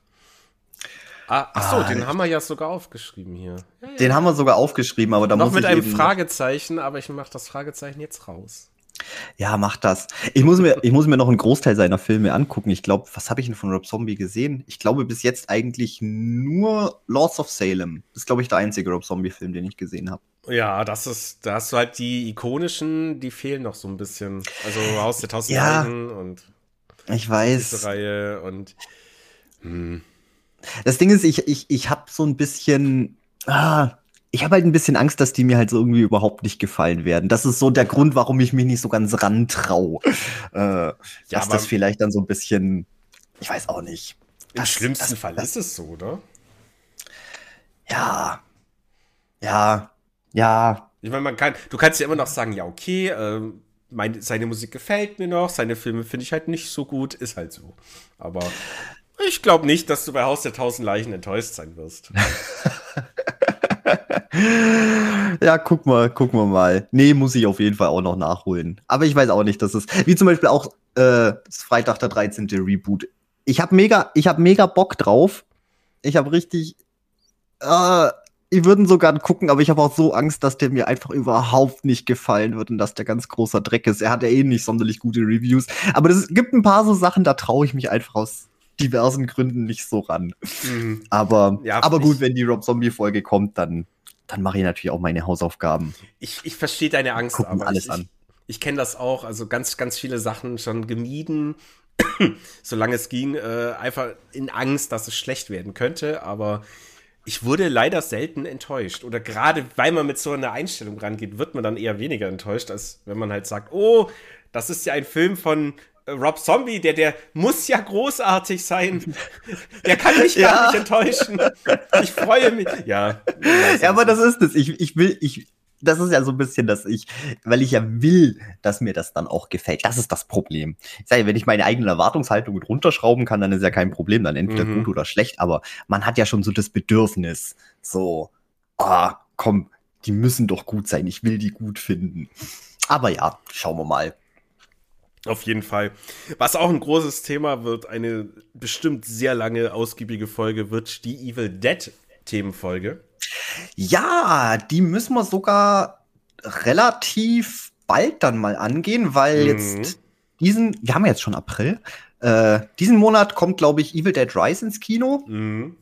Ah, ach so, ah, den haben wir ja sogar aufgeschrieben hier. Ja, ja. Den haben wir sogar aufgeschrieben, aber da Noch muss mit einem Fragezeichen, aber ich mache das Fragezeichen jetzt raus. Ja, mach das. Ich muss mir, ich muss mir noch einen Großteil seiner Filme angucken. Ich glaube, was habe ich denn von Rob Zombie gesehen? Ich glaube bis jetzt eigentlich nur Lords of Salem. Das ist, glaube ich, der einzige Rob Zombie-Film, den ich gesehen habe. Ja, das ist, da hast du halt die ikonischen, die fehlen noch so ein bisschen. Also Haus der Tausend ja, und ich weiß. Reihe und hm. Das Ding ist, ich, ich, ich habe so ein bisschen, ah, ich habe halt ein bisschen Angst, dass die mir halt so irgendwie überhaupt nicht gefallen werden. Das ist so der Grund, warum ich mich nicht so ganz rantraue. Äh, ja, dass das vielleicht dann so ein bisschen, ich weiß auch nicht. Im das, schlimmsten das, Fall das, ist es so, oder? Ja. Ja. Ja. Ich meine, man kann, du kannst ja immer noch sagen, ja, okay, äh, meine, seine Musik gefällt mir noch, seine Filme finde ich halt nicht so gut, ist halt so. Aber ich glaube nicht, dass du bei Haus der Tausend Leichen enttäuscht sein wirst. [laughs] [laughs] ja, guck mal, gucken wir mal. Nee, muss ich auf jeden Fall auch noch nachholen. Aber ich weiß auch nicht, dass es, wie zum Beispiel auch äh, Freitag der 13. Reboot. Ich habe mega, ich habe mega Bock drauf. Ich habe richtig, äh, ich würde sogar gucken, aber ich habe auch so Angst, dass der mir einfach überhaupt nicht gefallen wird und dass der ganz großer Dreck ist. Er hat ja eh nicht sonderlich gute Reviews. Aber es gibt ein paar so Sachen, da traue ich mich einfach aus diversen Gründen nicht so ran. Mhm. Aber, ja, aber gut, wenn die Rob Zombie-Folge kommt, dann, dann mache ich natürlich auch meine Hausaufgaben. Ich, ich verstehe deine Angst, Gucken aber alles ich, an. Ich, ich kenne das auch, also ganz, ganz viele Sachen schon gemieden, [clears throat] solange es ging, äh, einfach in Angst, dass es schlecht werden könnte, aber ich wurde leider selten enttäuscht. Oder gerade weil man mit so einer Einstellung rangeht, wird man dann eher weniger enttäuscht, als wenn man halt sagt, oh, das ist ja ein Film von Rob Zombie, der, der muss ja großartig sein. Der kann mich ja. gar nicht enttäuschen. Ich freue mich. Ja. Ja, aber das ist es. Ich, ich will, ich, das ist ja so ein bisschen, dass ich, weil ich ja will, dass mir das dann auch gefällt. Das ist das Problem. Ich sage, wenn ich meine eigenen Erwartungshaltungen runterschrauben kann, dann ist ja kein Problem, dann entweder mhm. gut oder schlecht, aber man hat ja schon so das Bedürfnis, so, ah, komm, die müssen doch gut sein, ich will die gut finden. Aber ja, schauen wir mal. Auf jeden Fall. Was auch ein großes Thema wird, eine bestimmt sehr lange, ausgiebige Folge, wird die Evil Dead Themenfolge. Ja, die müssen wir sogar relativ bald dann mal angehen, weil mhm. jetzt diesen, wir haben jetzt schon April, äh, diesen Monat kommt, glaube ich, Evil Dead Rise ins Kino. Mhm.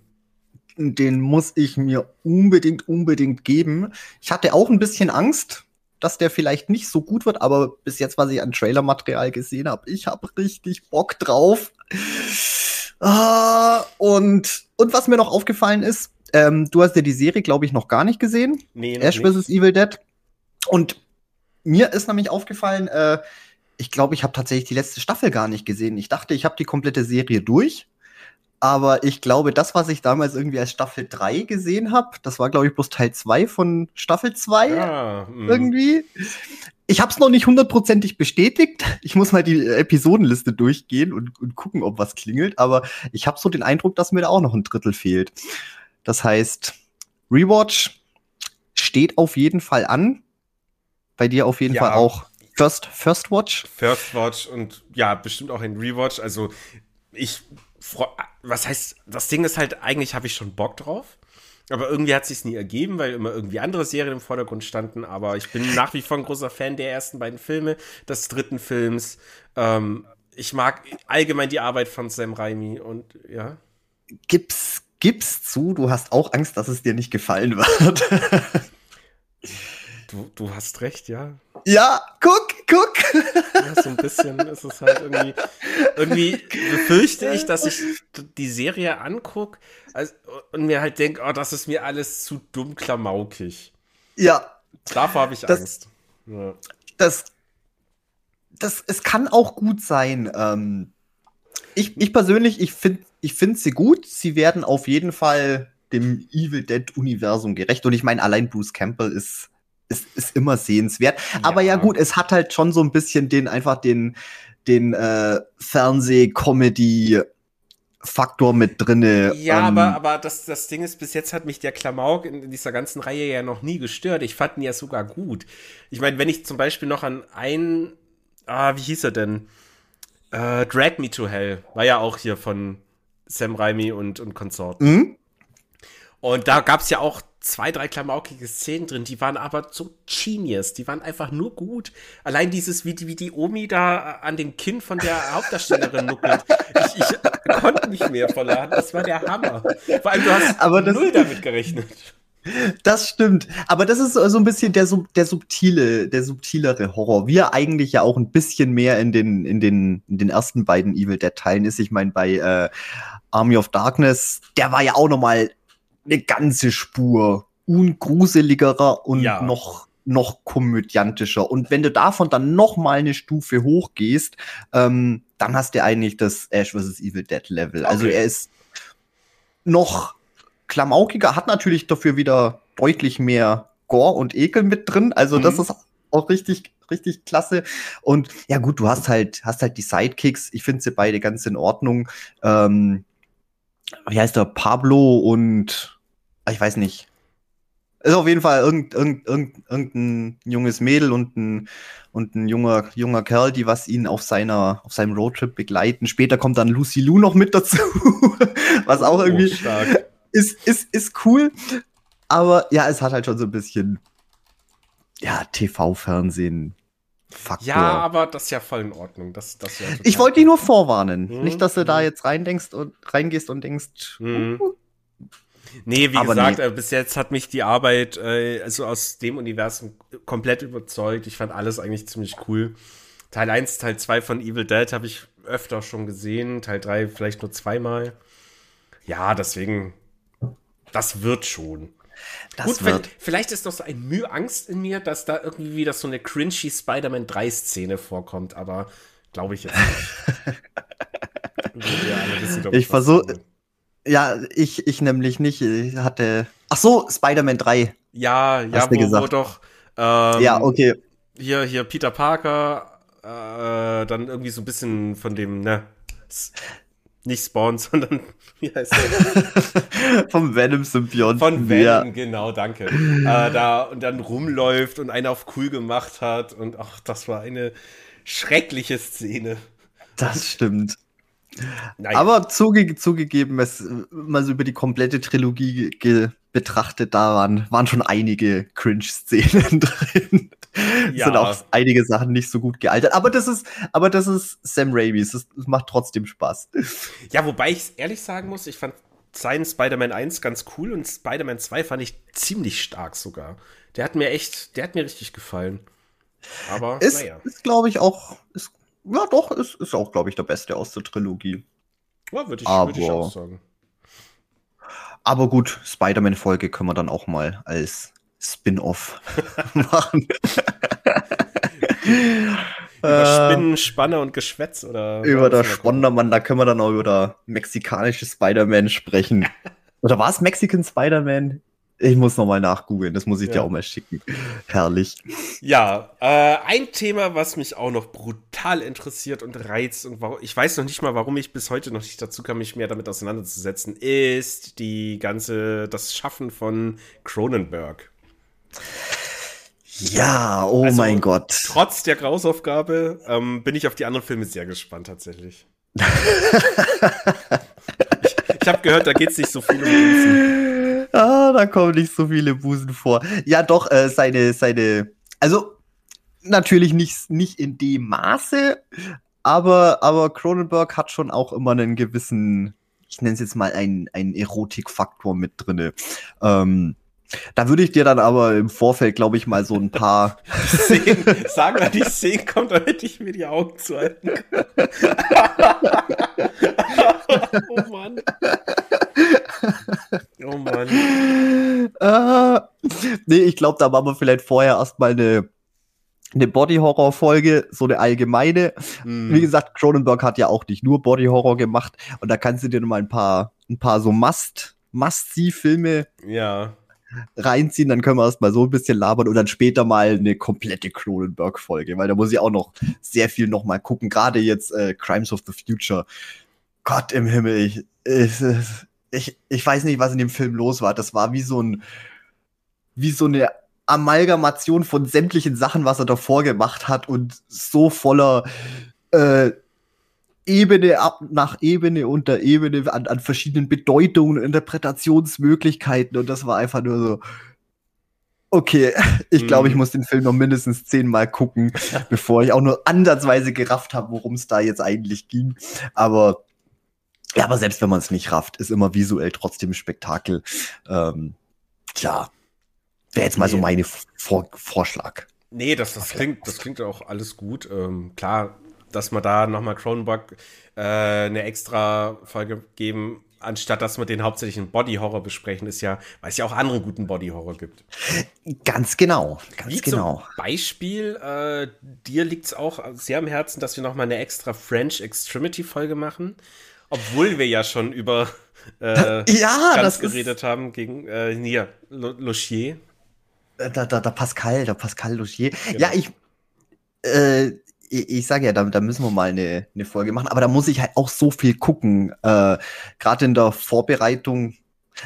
Den muss ich mir unbedingt, unbedingt geben. Ich hatte auch ein bisschen Angst, dass der vielleicht nicht so gut wird, aber bis jetzt, was ich an Trailer-Material gesehen habe, ich habe richtig Bock drauf. Ah, und, und was mir noch aufgefallen ist, ähm, du hast ja die Serie, glaube ich, noch gar nicht gesehen. Nee, Ash vs. Evil Dead. Und mir ist nämlich aufgefallen, äh, ich glaube, ich habe tatsächlich die letzte Staffel gar nicht gesehen. Ich dachte, ich habe die komplette Serie durch. Aber ich glaube, das, was ich damals irgendwie als Staffel 3 gesehen habe, das war, glaube ich, bloß Teil 2 von Staffel 2 ah, hm. irgendwie. Ich habe es noch nicht hundertprozentig bestätigt. Ich muss mal die Episodenliste durchgehen und, und gucken, ob was klingelt. Aber ich habe so den Eindruck, dass mir da auch noch ein Drittel fehlt. Das heißt, Rewatch steht auf jeden Fall an. Bei dir auf jeden ja. Fall auch First, First Watch. First Watch und ja, bestimmt auch ein Rewatch. Also ich was heißt, das Ding ist halt, eigentlich habe ich schon Bock drauf. Aber irgendwie hat sich nie ergeben, weil immer irgendwie andere Serien im Vordergrund standen. Aber ich bin nach wie vor ein großer Fan der ersten beiden Filme, des dritten Films. Ähm, ich mag allgemein die Arbeit von Sam Raimi und ja. Gib's, gib's zu, du hast auch Angst, dass es dir nicht gefallen wird. Du, du hast recht, ja. Ja, guck. Ja, so ein bisschen ist es halt irgendwie. Irgendwie befürchte ich, dass ich die Serie angucke also, und mir halt denke, oh, das ist mir alles zu dumm klamaukig. Ja. Davor habe ich das, Angst. Ja. Das, das, es kann auch gut sein. Ähm, ich, ich persönlich, ich finde ich find sie gut. Sie werden auf jeden Fall dem Evil Dead Universum gerecht. Und ich meine, allein Bruce Campbell ist ist, ist immer sehenswert. Ja. Aber ja gut, es hat halt schon so ein bisschen den einfach den den äh, Fernseh-Comedy Faktor mit drinne. Ja, ähm, aber, aber das, das Ding ist, bis jetzt hat mich der Klamauk in dieser ganzen Reihe ja noch nie gestört. Ich fand ihn ja sogar gut. Ich meine, wenn ich zum Beispiel noch an einen ah, wie hieß er denn? Äh, Drag Me to Hell. War ja auch hier von Sam Raimi und, und Konsorten. Mhm. Und da gab es ja auch zwei, drei klamaukige Szenen drin, die waren aber so genius, die waren einfach nur gut. Allein dieses, wie die, wie die Omi da an dem Kinn von der Hauptdarstellerin nuckelt. Ich, ich konnte nicht mehr vor Laden, das war der Hammer. Vor allem, du hast aber null damit gerechnet. Das stimmt. Aber das ist so ein bisschen der, der subtile, der subtilere Horror. Wie er eigentlich ja auch ein bisschen mehr in den, in den, in den ersten beiden Evil Dead Teilen ist. Ich meine, bei äh, Army of Darkness, der war ja auch noch mal eine ganze Spur ungruseligerer und ja. noch noch komödiantischer. Und wenn du davon dann noch mal eine Stufe hochgehst, ähm, dann hast du eigentlich das Ash vs. Evil Dead Level. Also okay. Also er ist noch klamaukiger, hat natürlich dafür wieder deutlich mehr Gore und Ekel mit drin. Also mhm. das ist auch richtig, richtig klasse. Und ja gut, du hast halt, hast halt die Sidekicks. Ich finde sie beide ganz in Ordnung. Ähm, wie heißt der? Pablo und ich weiß nicht. Ist auf jeden Fall irgend, irgend, irgend, irgendein junges Mädel und ein, und ein junger, junger Kerl, die was ihn auf seiner, auf seinem Roadtrip begleiten. Später kommt dann Lucy Lou noch mit dazu, [laughs] was auch irgendwie oh, ist, ist, ist cool. Aber ja, es hat halt schon so ein bisschen, ja, TV-Fernsehen. Faktor. Ja, aber das ist ja voll in Ordnung. Das, das ja ich wollte dich nur vorwarnen. Mhm. Nicht, dass du da mhm. jetzt reindenkst und reingehst und denkst, mhm. uh, Nee, wie Aber gesagt, nee. Äh, bis jetzt hat mich die Arbeit äh, also aus dem Universum komplett überzeugt. Ich fand alles eigentlich ziemlich cool. Teil 1, Teil 2 von Evil Dead habe ich öfter schon gesehen. Teil 3 vielleicht nur zweimal. Ja, deswegen, das wird schon. Das Gut, wird. Wenn, vielleicht ist noch so ein Mühe Angst in mir, dass da irgendwie wieder so eine cringy Spider-Man 3-Szene vorkommt, aber glaube ich jetzt nicht. [laughs] ich versuche ja, ich, ich nämlich nicht. Ich hatte. Ach so, Spider-Man 3. Ja, ja, wo, gesagt. wo doch. Ähm, ja, okay. Hier, hier Peter Parker, äh, dann irgendwie so ein bisschen von dem, ne, nicht Spawn, [laughs] sondern wie heißt der? [laughs] Vom Venom-Symbionten. Von Venom, ja. genau, danke. äh, da und dann rumläuft und einer auf cool gemacht hat und ach, das war eine schreckliche Szene. Das stimmt. Nein. Aber zuge zugegeben, es mal so über die komplette Trilogie betrachtet, da waren, waren schon einige Cringe-Szenen [laughs] drin. Ja. Sind auch einige Sachen nicht so gut gealtert. Aber das ist, aber das ist Sam Raimi. Es macht trotzdem Spaß. [laughs] Ja, wobei ich ehrlich sagen muss, ich fand seinen Spider-Man 1 ganz cool und Spider-Man 2 fand ich ziemlich stark sogar. Der hat mir echt, der hat mir richtig gefallen. Aber ist, naja. ist glaube ich, auch, ist ja, doch, ist, ist auch, glaube ich, der beste aus der Trilogie. Ja, würde ich, würd ich auch sagen. Aber gut, Spider-Man-Folge können wir dann auch mal als Spin-off [laughs] machen. über Spinnen, Spanne und Geschwätz oder über der Spondermann, da können wir dann auch über mexikanische Spider-Man sprechen. [laughs] oder war es Mexican Spider-Man? Ich muss nochmal nachgoogeln, das muss ich ja. dir auch mal schicken. Herrlich. Ja, äh, ein Thema, was mich auch noch brutal interessiert und reizt und warum, ich weiß noch nicht mal, warum ich bis heute noch nicht dazu kam, mich mehr damit auseinanderzusetzen, ist die ganze, das Schaffen von Cronenberg. Ja, oh also, mein Gott. Trotz der Grausaufgabe ähm, bin ich auf die anderen Filme sehr gespannt tatsächlich. [laughs] ich ich habe gehört, da geht es nicht so viel um Busen. Ah, da kommen nicht so viele Busen vor. Ja, doch, äh, seine, seine, also natürlich nicht, nicht in dem Maße, aber, aber Cronenberg hat schon auch immer einen gewissen, ich nenne es jetzt mal einen, einen Erotikfaktor mit drinne. Ähm, da würde ich dir dann aber im Vorfeld, glaube ich, mal so ein paar [laughs] Szenen sagen, wenn die Szene kommt, damit ich mir die Augen zuhalten kann. [laughs] oh Mann. Oh Mann. Äh, nee, ich glaube, da machen wir vielleicht vorher erstmal eine, eine Body-Horror-Folge, so eine allgemeine. Mm. Wie gesagt, Cronenberg hat ja auch nicht nur Body-Horror gemacht. Und da kannst du dir mal ein paar, ein paar so Must, Must-See-Filme ja. Reinziehen. Dann können wir erstmal so ein bisschen labern und dann später mal eine komplette Cronenberg-Folge, weil da muss ich auch noch sehr viel noch mal gucken. Gerade jetzt äh, Crimes of the Future. Gott im Himmel, ich, ich, ich, ich weiß nicht, was in dem Film los war. Das war wie so ein, wie so eine Amalgamation von sämtlichen Sachen, was er davor gemacht hat und so voller äh, Ebene ab nach Ebene unter Ebene an, an verschiedenen Bedeutungen und Interpretationsmöglichkeiten und das war einfach nur so, okay, [laughs] ich glaube, ich mhm. muss den Film noch mindestens zehnmal gucken, [laughs] bevor ich auch nur ansatzweise gerafft habe, worum es da jetzt eigentlich ging. Aber ja, aber selbst wenn man es nicht rafft, ist immer visuell trotzdem Spektakel. Ähm, tja, wäre jetzt mal nee. so meine Vor Vorschlag. Nee, das, das, klingt, das klingt auch alles gut. Ähm, klar, dass wir da nochmal Cronenberg äh, eine extra Folge geben, anstatt dass wir den hauptsächlichen Body-Horror besprechen, ist ja, weil es ja auch anderen guten Body-Horror gibt. Ganz genau, ganz Wie genau. Zum Beispiel, äh, dir liegt es auch sehr am Herzen, dass wir nochmal eine extra French Extremity-Folge machen, obwohl wir ja schon über äh, ja, ganz geredet haben gegen äh, hier, Lochier. Äh, da, da, da Pascal, der Pascal Logier. Genau. Ja, ich, äh, ich, ich sage ja, da, da müssen wir mal eine, eine Folge machen, aber da muss ich halt auch so viel gucken. Äh, Gerade in der Vorbereitung.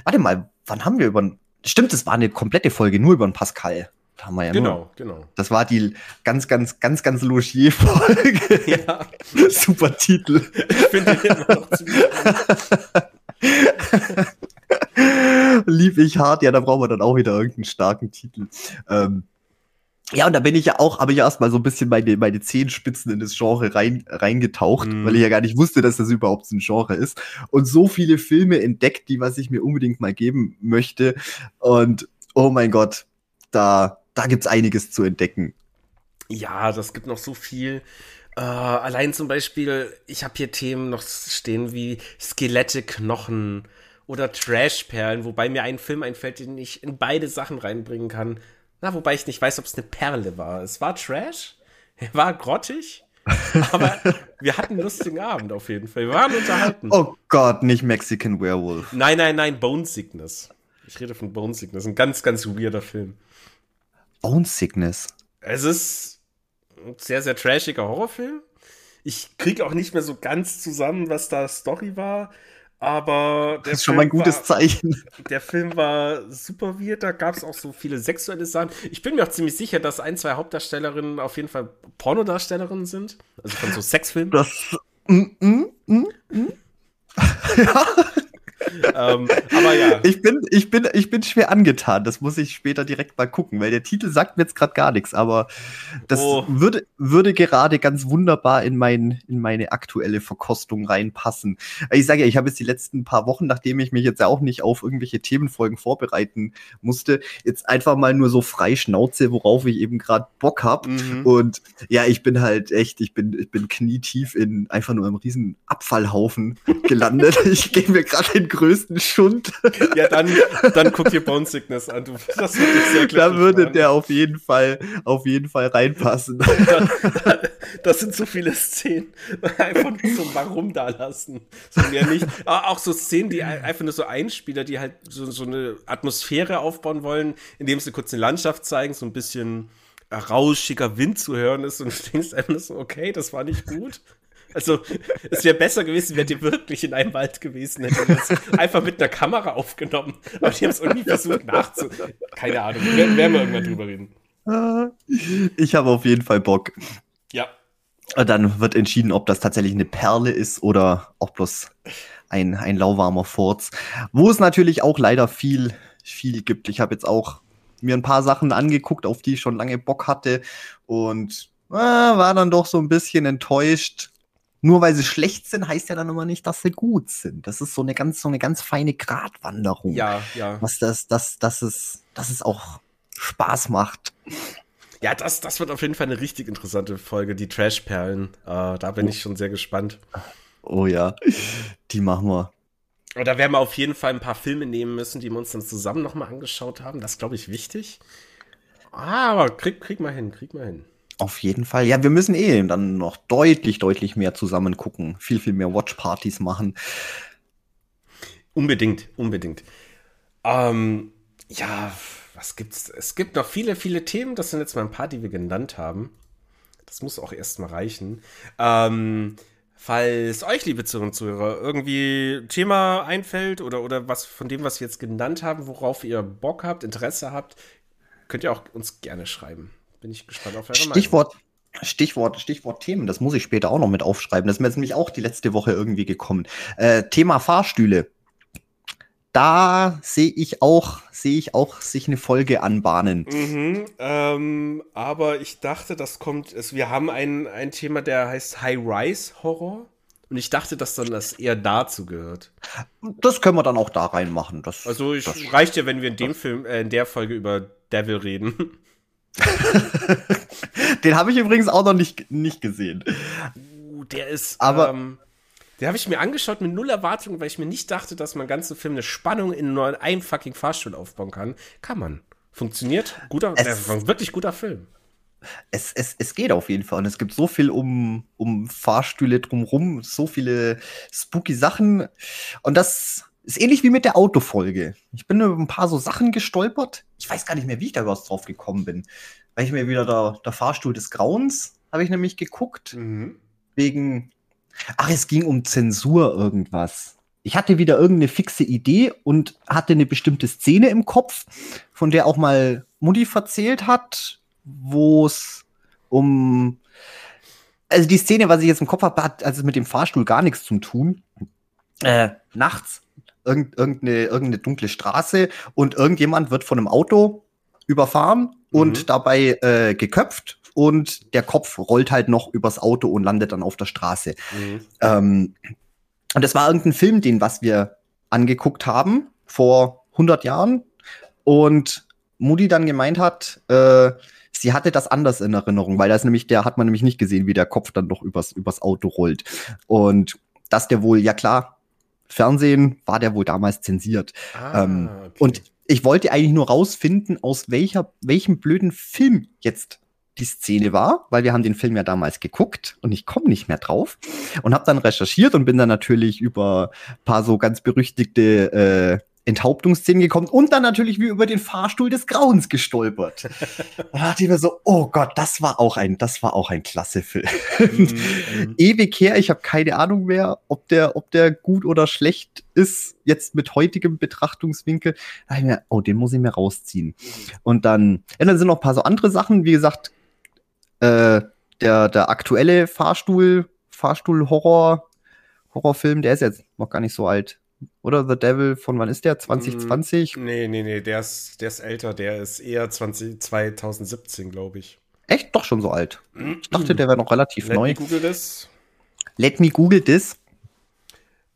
Warte mal, wann haben wir über. Stimmt, es war eine komplette Folge nur über den Pascal. Da haben wir ja genau, nur. genau. Das war die ganz, ganz, ganz, ganz Logier-Folge. Ja. [laughs] Super Titel. Ich finde den immer noch ziemlich [laughs] Lieb ich hart, ja, da brauchen wir dann auch wieder irgendeinen starken Titel. Ähm, ja, und da bin ich ja auch, habe ich erstmal so ein bisschen meine, meine Zehenspitzen in das Genre rein, reingetaucht, mm. weil ich ja gar nicht wusste, dass das überhaupt ein Genre ist. Und so viele Filme entdeckt, die was ich mir unbedingt mal geben möchte. Und oh mein Gott, da, da gibt's einiges zu entdecken. Ja, das gibt noch so viel. Äh, allein zum Beispiel, ich habe hier Themen noch stehen wie Skelette, Knochen oder Trashperlen, wobei mir ein Film einfällt, den ich in beide Sachen reinbringen kann. Na, wobei ich nicht weiß, ob es eine Perle war. Es war Trash, [laughs] er war grottig, [laughs] aber wir hatten einen lustigen Abend auf jeden Fall. Wir waren unterhalten. Oh Gott, nicht Mexican Werewolf. Nein, nein, nein, Bone Sickness. Ich rede von Bone Sickness. Ein ganz, ganz weirder Film. Bone Sickness? Es ist ein sehr, sehr trashiger Horrorfilm. Ich kriege auch nicht mehr so ganz zusammen, was da Story war. Aber das ist schon mal ein gutes war, Zeichen. [laughs] Der Film war super weird, da gab es auch so viele sexuelle Sachen. Ich bin mir auch ziemlich sicher, dass ein, zwei Hauptdarstellerinnen auf jeden Fall Pornodarstellerinnen sind. Also von so Sexfilmen. Das. Mm, mm, mm, mm. [laughs] ja ähm, aber ja. Ich bin, ich, bin, ich bin schwer angetan. Das muss ich später direkt mal gucken, weil der Titel sagt mir jetzt gerade gar nichts, aber das oh. würde, würde gerade ganz wunderbar in, mein, in meine aktuelle Verkostung reinpassen. Ich sage ja, ich habe jetzt die letzten paar Wochen, nachdem ich mich jetzt ja auch nicht auf irgendwelche Themenfolgen vorbereiten musste, jetzt einfach mal nur so frei Schnauze, worauf ich eben gerade Bock habe. Mhm. Und ja, ich bin halt echt, ich bin, ich bin knietief in einfach nur einem riesen Abfallhaufen gelandet. [laughs] ich gehe mir gerade den größten Schund. [laughs] Ja, dann, dann guck dir Bone Sickness an. Du, das würde sehr Da würde machen. der auf jeden Fall, auf jeden Fall reinpassen. [laughs] das sind so viele Szenen. Einfach nur so Warum da lassen. So mehr nicht. Aber auch so Szenen, die einfach nur so Einspieler, die halt so, so eine Atmosphäre aufbauen wollen, indem sie kurz eine Landschaft zeigen, so ein bisschen rauschiger Wind zu hören ist und du denkst einfach so, okay, das war nicht gut. Also, es wäre besser gewesen, wärt ihr wirklich in einem Wald gewesen, hättet das einfach mit einer Kamera aufgenommen. Aber die haben es irgendwie versucht nachzu. Keine Ahnung, werden wir irgendwann drüber reden. Ich habe auf jeden Fall Bock. Ja. Dann wird entschieden, ob das tatsächlich eine Perle ist oder auch bloß ein, ein lauwarmer Furz. Wo es natürlich auch leider viel, viel gibt. Ich habe jetzt auch mir ein paar Sachen angeguckt, auf die ich schon lange Bock hatte und äh, war dann doch so ein bisschen enttäuscht, nur weil sie schlecht sind, heißt ja dann immer nicht, dass sie gut sind. Das ist so eine ganz, so eine ganz feine Gratwanderung. Ja, ja. Was das, das, das ist, dass es auch Spaß macht. Ja, das, das wird auf jeden Fall eine richtig interessante Folge, die Trashperlen. Äh, da bin oh. ich schon sehr gespannt. Oh ja, die machen wir. Und da werden wir auf jeden Fall ein paar Filme nehmen müssen, die wir uns dann zusammen nochmal angeschaut haben. Das ist, glaube ich, wichtig. Ah, aber krieg, krieg mal hin, krieg mal hin. Auf jeden Fall. Ja, wir müssen eh dann noch deutlich, deutlich mehr zusammen gucken. Viel, viel mehr Watchpartys machen. Unbedingt, unbedingt. Ähm, ja, was gibt's? Es gibt noch viele, viele Themen. Das sind jetzt mal ein paar, die wir genannt haben. Das muss auch erstmal reichen. Ähm, falls euch, liebe Zuhörer irgendwie Thema einfällt oder, oder was von dem, was wir jetzt genannt haben, worauf ihr Bock habt, Interesse habt, Könnt ihr auch uns gerne schreiben. Bin ich gespannt auf eure Stichwort, Meinung. Stichwort, Stichwort Themen, das muss ich später auch noch mit aufschreiben. Das ist mir jetzt nämlich auch die letzte Woche irgendwie gekommen. Äh, Thema Fahrstühle. Da sehe ich auch, sehe ich auch sich eine Folge anbahnen. Mhm, ähm, aber ich dachte, das kommt, also wir haben ein, ein Thema, der heißt High-Rise-Horror. Und ich dachte, dass dann das eher dazu gehört. Das können wir dann auch da reinmachen. Das, also ich, das reicht ja, wenn wir in dem Film, äh, in der Folge über Devil reden. [laughs] Den habe ich übrigens auch noch nicht, nicht gesehen. Uh, der ist. Aber. Ähm, den habe ich mir angeschaut mit null Erwartungen, weil ich mir nicht dachte, dass man ganzen Film eine Spannung in nur einem fucking Fahrstuhl aufbauen kann. Kann man. Funktioniert. Guter, es, ein wirklich guter Film es, es, es geht auf jeden Fall. Und es gibt so viel um, um Fahrstühle drumherum, so viele spooky Sachen. Und das ist ähnlich wie mit der Autofolge. Ich bin über ein paar so Sachen gestolpert. Ich weiß gar nicht mehr, wie ich da überhaupt drauf gekommen bin. Weil ich mir wieder der, der Fahrstuhl des Grauens habe ich nämlich geguckt. Mhm. Wegen. Ach, es ging um Zensur irgendwas. Ich hatte wieder irgendeine fixe Idee und hatte eine bestimmte Szene im Kopf, von der auch mal Mutti verzählt hat wo es um. Also die Szene, was ich jetzt im Kopf habe, hat also mit dem Fahrstuhl gar nichts zu tun. Äh, nachts irgend, irgendeine, irgendeine dunkle Straße und irgendjemand wird von einem Auto überfahren mhm. und dabei äh, geköpft und der Kopf rollt halt noch übers Auto und landet dann auf der Straße. Mhm. Ähm, und das war irgendein Film, den was wir angeguckt haben vor 100 Jahren und Moody dann gemeint hat, äh, sie hatte das anders in Erinnerung, weil das nämlich, der hat man nämlich nicht gesehen, wie der Kopf dann doch übers, übers Auto rollt. Und dass der wohl, ja klar, Fernsehen war der wohl damals zensiert. Ah, ähm, okay. Und ich wollte eigentlich nur rausfinden, aus welcher, welchem blöden Film jetzt die Szene war, weil wir haben den Film ja damals geguckt und ich komme nicht mehr drauf und habe dann recherchiert und bin dann natürlich über paar so ganz berüchtigte äh, Enthauptungsszenen gekommen und dann natürlich wie über den Fahrstuhl des Grauens gestolpert. [laughs] da dachte ich mir so, oh Gott, das war auch ein, das war auch ein klasse Film. [laughs] Mhm. Ewig her, ich habe keine Ahnung mehr, ob der, ob der gut oder schlecht ist, jetzt mit heutigem Betrachtungswinkel. Da dachte ich mir, oh, den muss ich mir rausziehen. Und dann, ja, dann sind noch ein paar so andere Sachen, wie gesagt, äh, der, der aktuelle Fahrstuhl, Fahrstuhl-Horror, Horrorfilm, der ist jetzt noch gar nicht so alt. Oder The Devil von wann ist der? 2020? Mm, nee, nee, nee, der ist, der ist älter, der ist eher 20, 2017, glaube ich. Echt? Doch schon so alt. Ich dachte, der wäre noch relativ Let neu. Let me google this. Let me google this.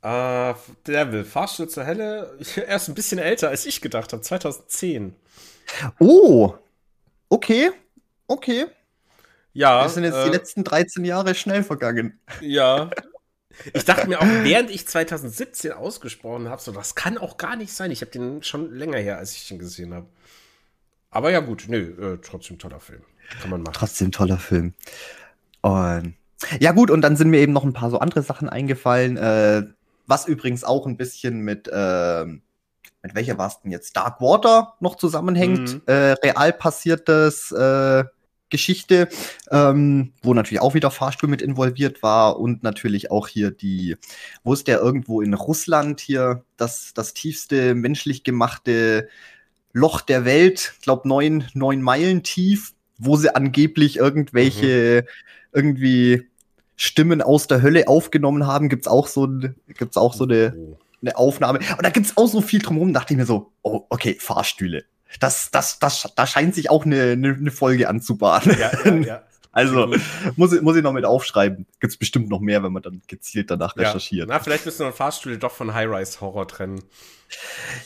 Uh, Devil, Fahrstuhl zur Helle. Er ist ein bisschen älter, als ich gedacht habe. 2010. Oh, okay, okay. Ja. Das sind jetzt äh, die letzten 13 Jahre schnell vergangen. Ja, [laughs] ich dachte mir auch, während ich 2017 ausgesprochen habe, so, das kann auch gar nicht sein. Ich habe den schon länger her, als ich den gesehen habe. Aber ja, gut, nö, äh, trotzdem toller Film. Kann man machen. Trotzdem toller Film. Und ja, gut, und dann sind mir eben noch ein paar so andere Sachen eingefallen, äh, was übrigens auch ein bisschen mit, äh, mit welcher war es denn jetzt? Dark Water noch zusammenhängt. Mhm. Äh, real passiertes äh, Geschichte, ähm, wo natürlich auch wieder Fahrstuhl mit involviert war und natürlich auch hier die, wo ist der irgendwo in Russland hier das, das tiefste menschlich gemachte Loch der Welt, glaube neun, neun Meilen tief, wo sie angeblich irgendwelche mhm. irgendwie Stimmen aus der Hölle aufgenommen haben, gibt's auch so, gibt's auch so eine, oh. eine Aufnahme. Und da gibt's auch so viel drumherum, dachte ich mir so, oh, okay, Fahrstühle das, das, das, da scheint sich auch eine, eine, eine Folge anzubahnen. Ja, ja, ja. [laughs] Also muss ich, muss ich noch mit aufschreiben. Gibt's bestimmt noch mehr, wenn man dann gezielt danach ja. recherchiert. Na, vielleicht müssen wir Fahrstühle doch von High-Rise-Horror trennen.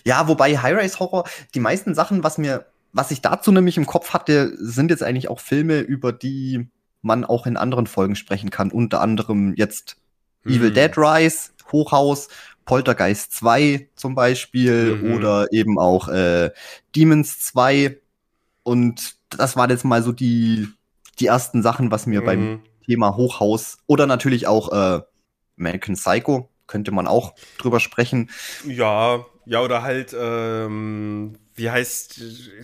Ja, wobei High-Rise-Horror, die meisten Sachen, was mir, was ich dazu nämlich im Kopf hatte, sind jetzt eigentlich auch Filme, über die man auch in anderen Folgen sprechen kann. Unter anderem jetzt hm. Evil Dead Rise, Hochhaus Poltergeist 2 zum Beispiel mhm. oder eben auch äh, Demons 2. Und das waren jetzt mal so die, die ersten Sachen, was mir mhm. beim Thema Hochhaus oder natürlich auch äh, American Psycho könnte man auch drüber sprechen. Ja, ja, oder halt, ähm, wie heißt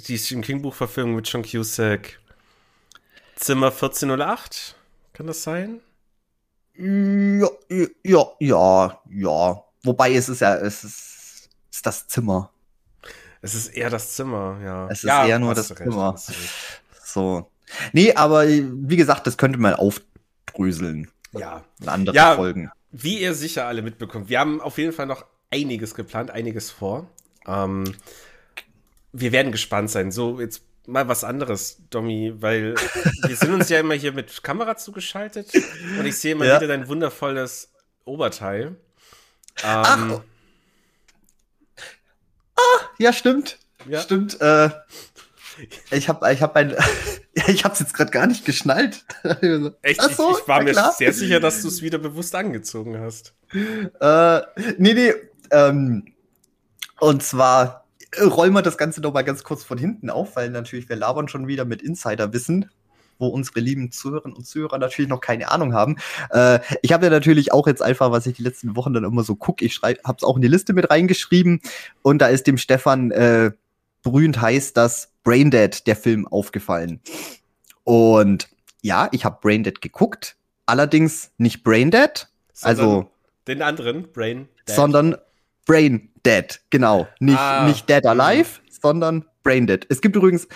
die Stephen King-Buchverfilmung mit John Cusack? Zimmer 1408? Kann das sein? Ja, ja, ja, ja. Wobei es ist ja, es ist, ist das Zimmer. Es ist eher das Zimmer, ja. Es ist ja, eher nur das recht, Zimmer. So. Nee, aber wie gesagt, das könnte man aufdröseln. Ja. In anderen ja, Folgen. Wie ihr sicher alle mitbekommt, wir haben auf jeden Fall noch einiges geplant, einiges vor. Ähm, wir werden gespannt sein. So, jetzt mal was anderes, Domi, weil [laughs] wir sind uns ja immer hier mit Kamera zugeschaltet und ich sehe immer ja. wieder dein wundervolles Oberteil. Ähm, Ach. Ah, ja, stimmt. Ja. Stimmt. Äh, ich habe ich hab ein, [laughs] ich habe es jetzt gerade gar nicht geschnallt. [laughs] Echt? So, ich, war mir klar. sehr sicher, dass du es wieder bewusst angezogen hast. Äh, nee, nee. Ähm, und zwar rollen wir das Ganze noch mal ganz kurz von hinten auf, weil natürlich wir labern schon wieder mit Insiderwissen, wo unsere lieben Zuhörerinnen und Zuhörer natürlich noch keine Ahnung haben. Äh, ich habe ja natürlich auch jetzt einfach, was ich die letzten Wochen dann immer so gucke, ich habe es auch in die Liste mit reingeschrieben und da ist dem Stefan äh, berühmt heiß, dass Braindead der Film aufgefallen. Und ja, ich habe Braindead geguckt, allerdings nicht Braindead, also den anderen Brain, sondern Brain Dead, genau. Nicht, ah. nicht Dead Alive, sondern Brain Dead. Es gibt übrigens,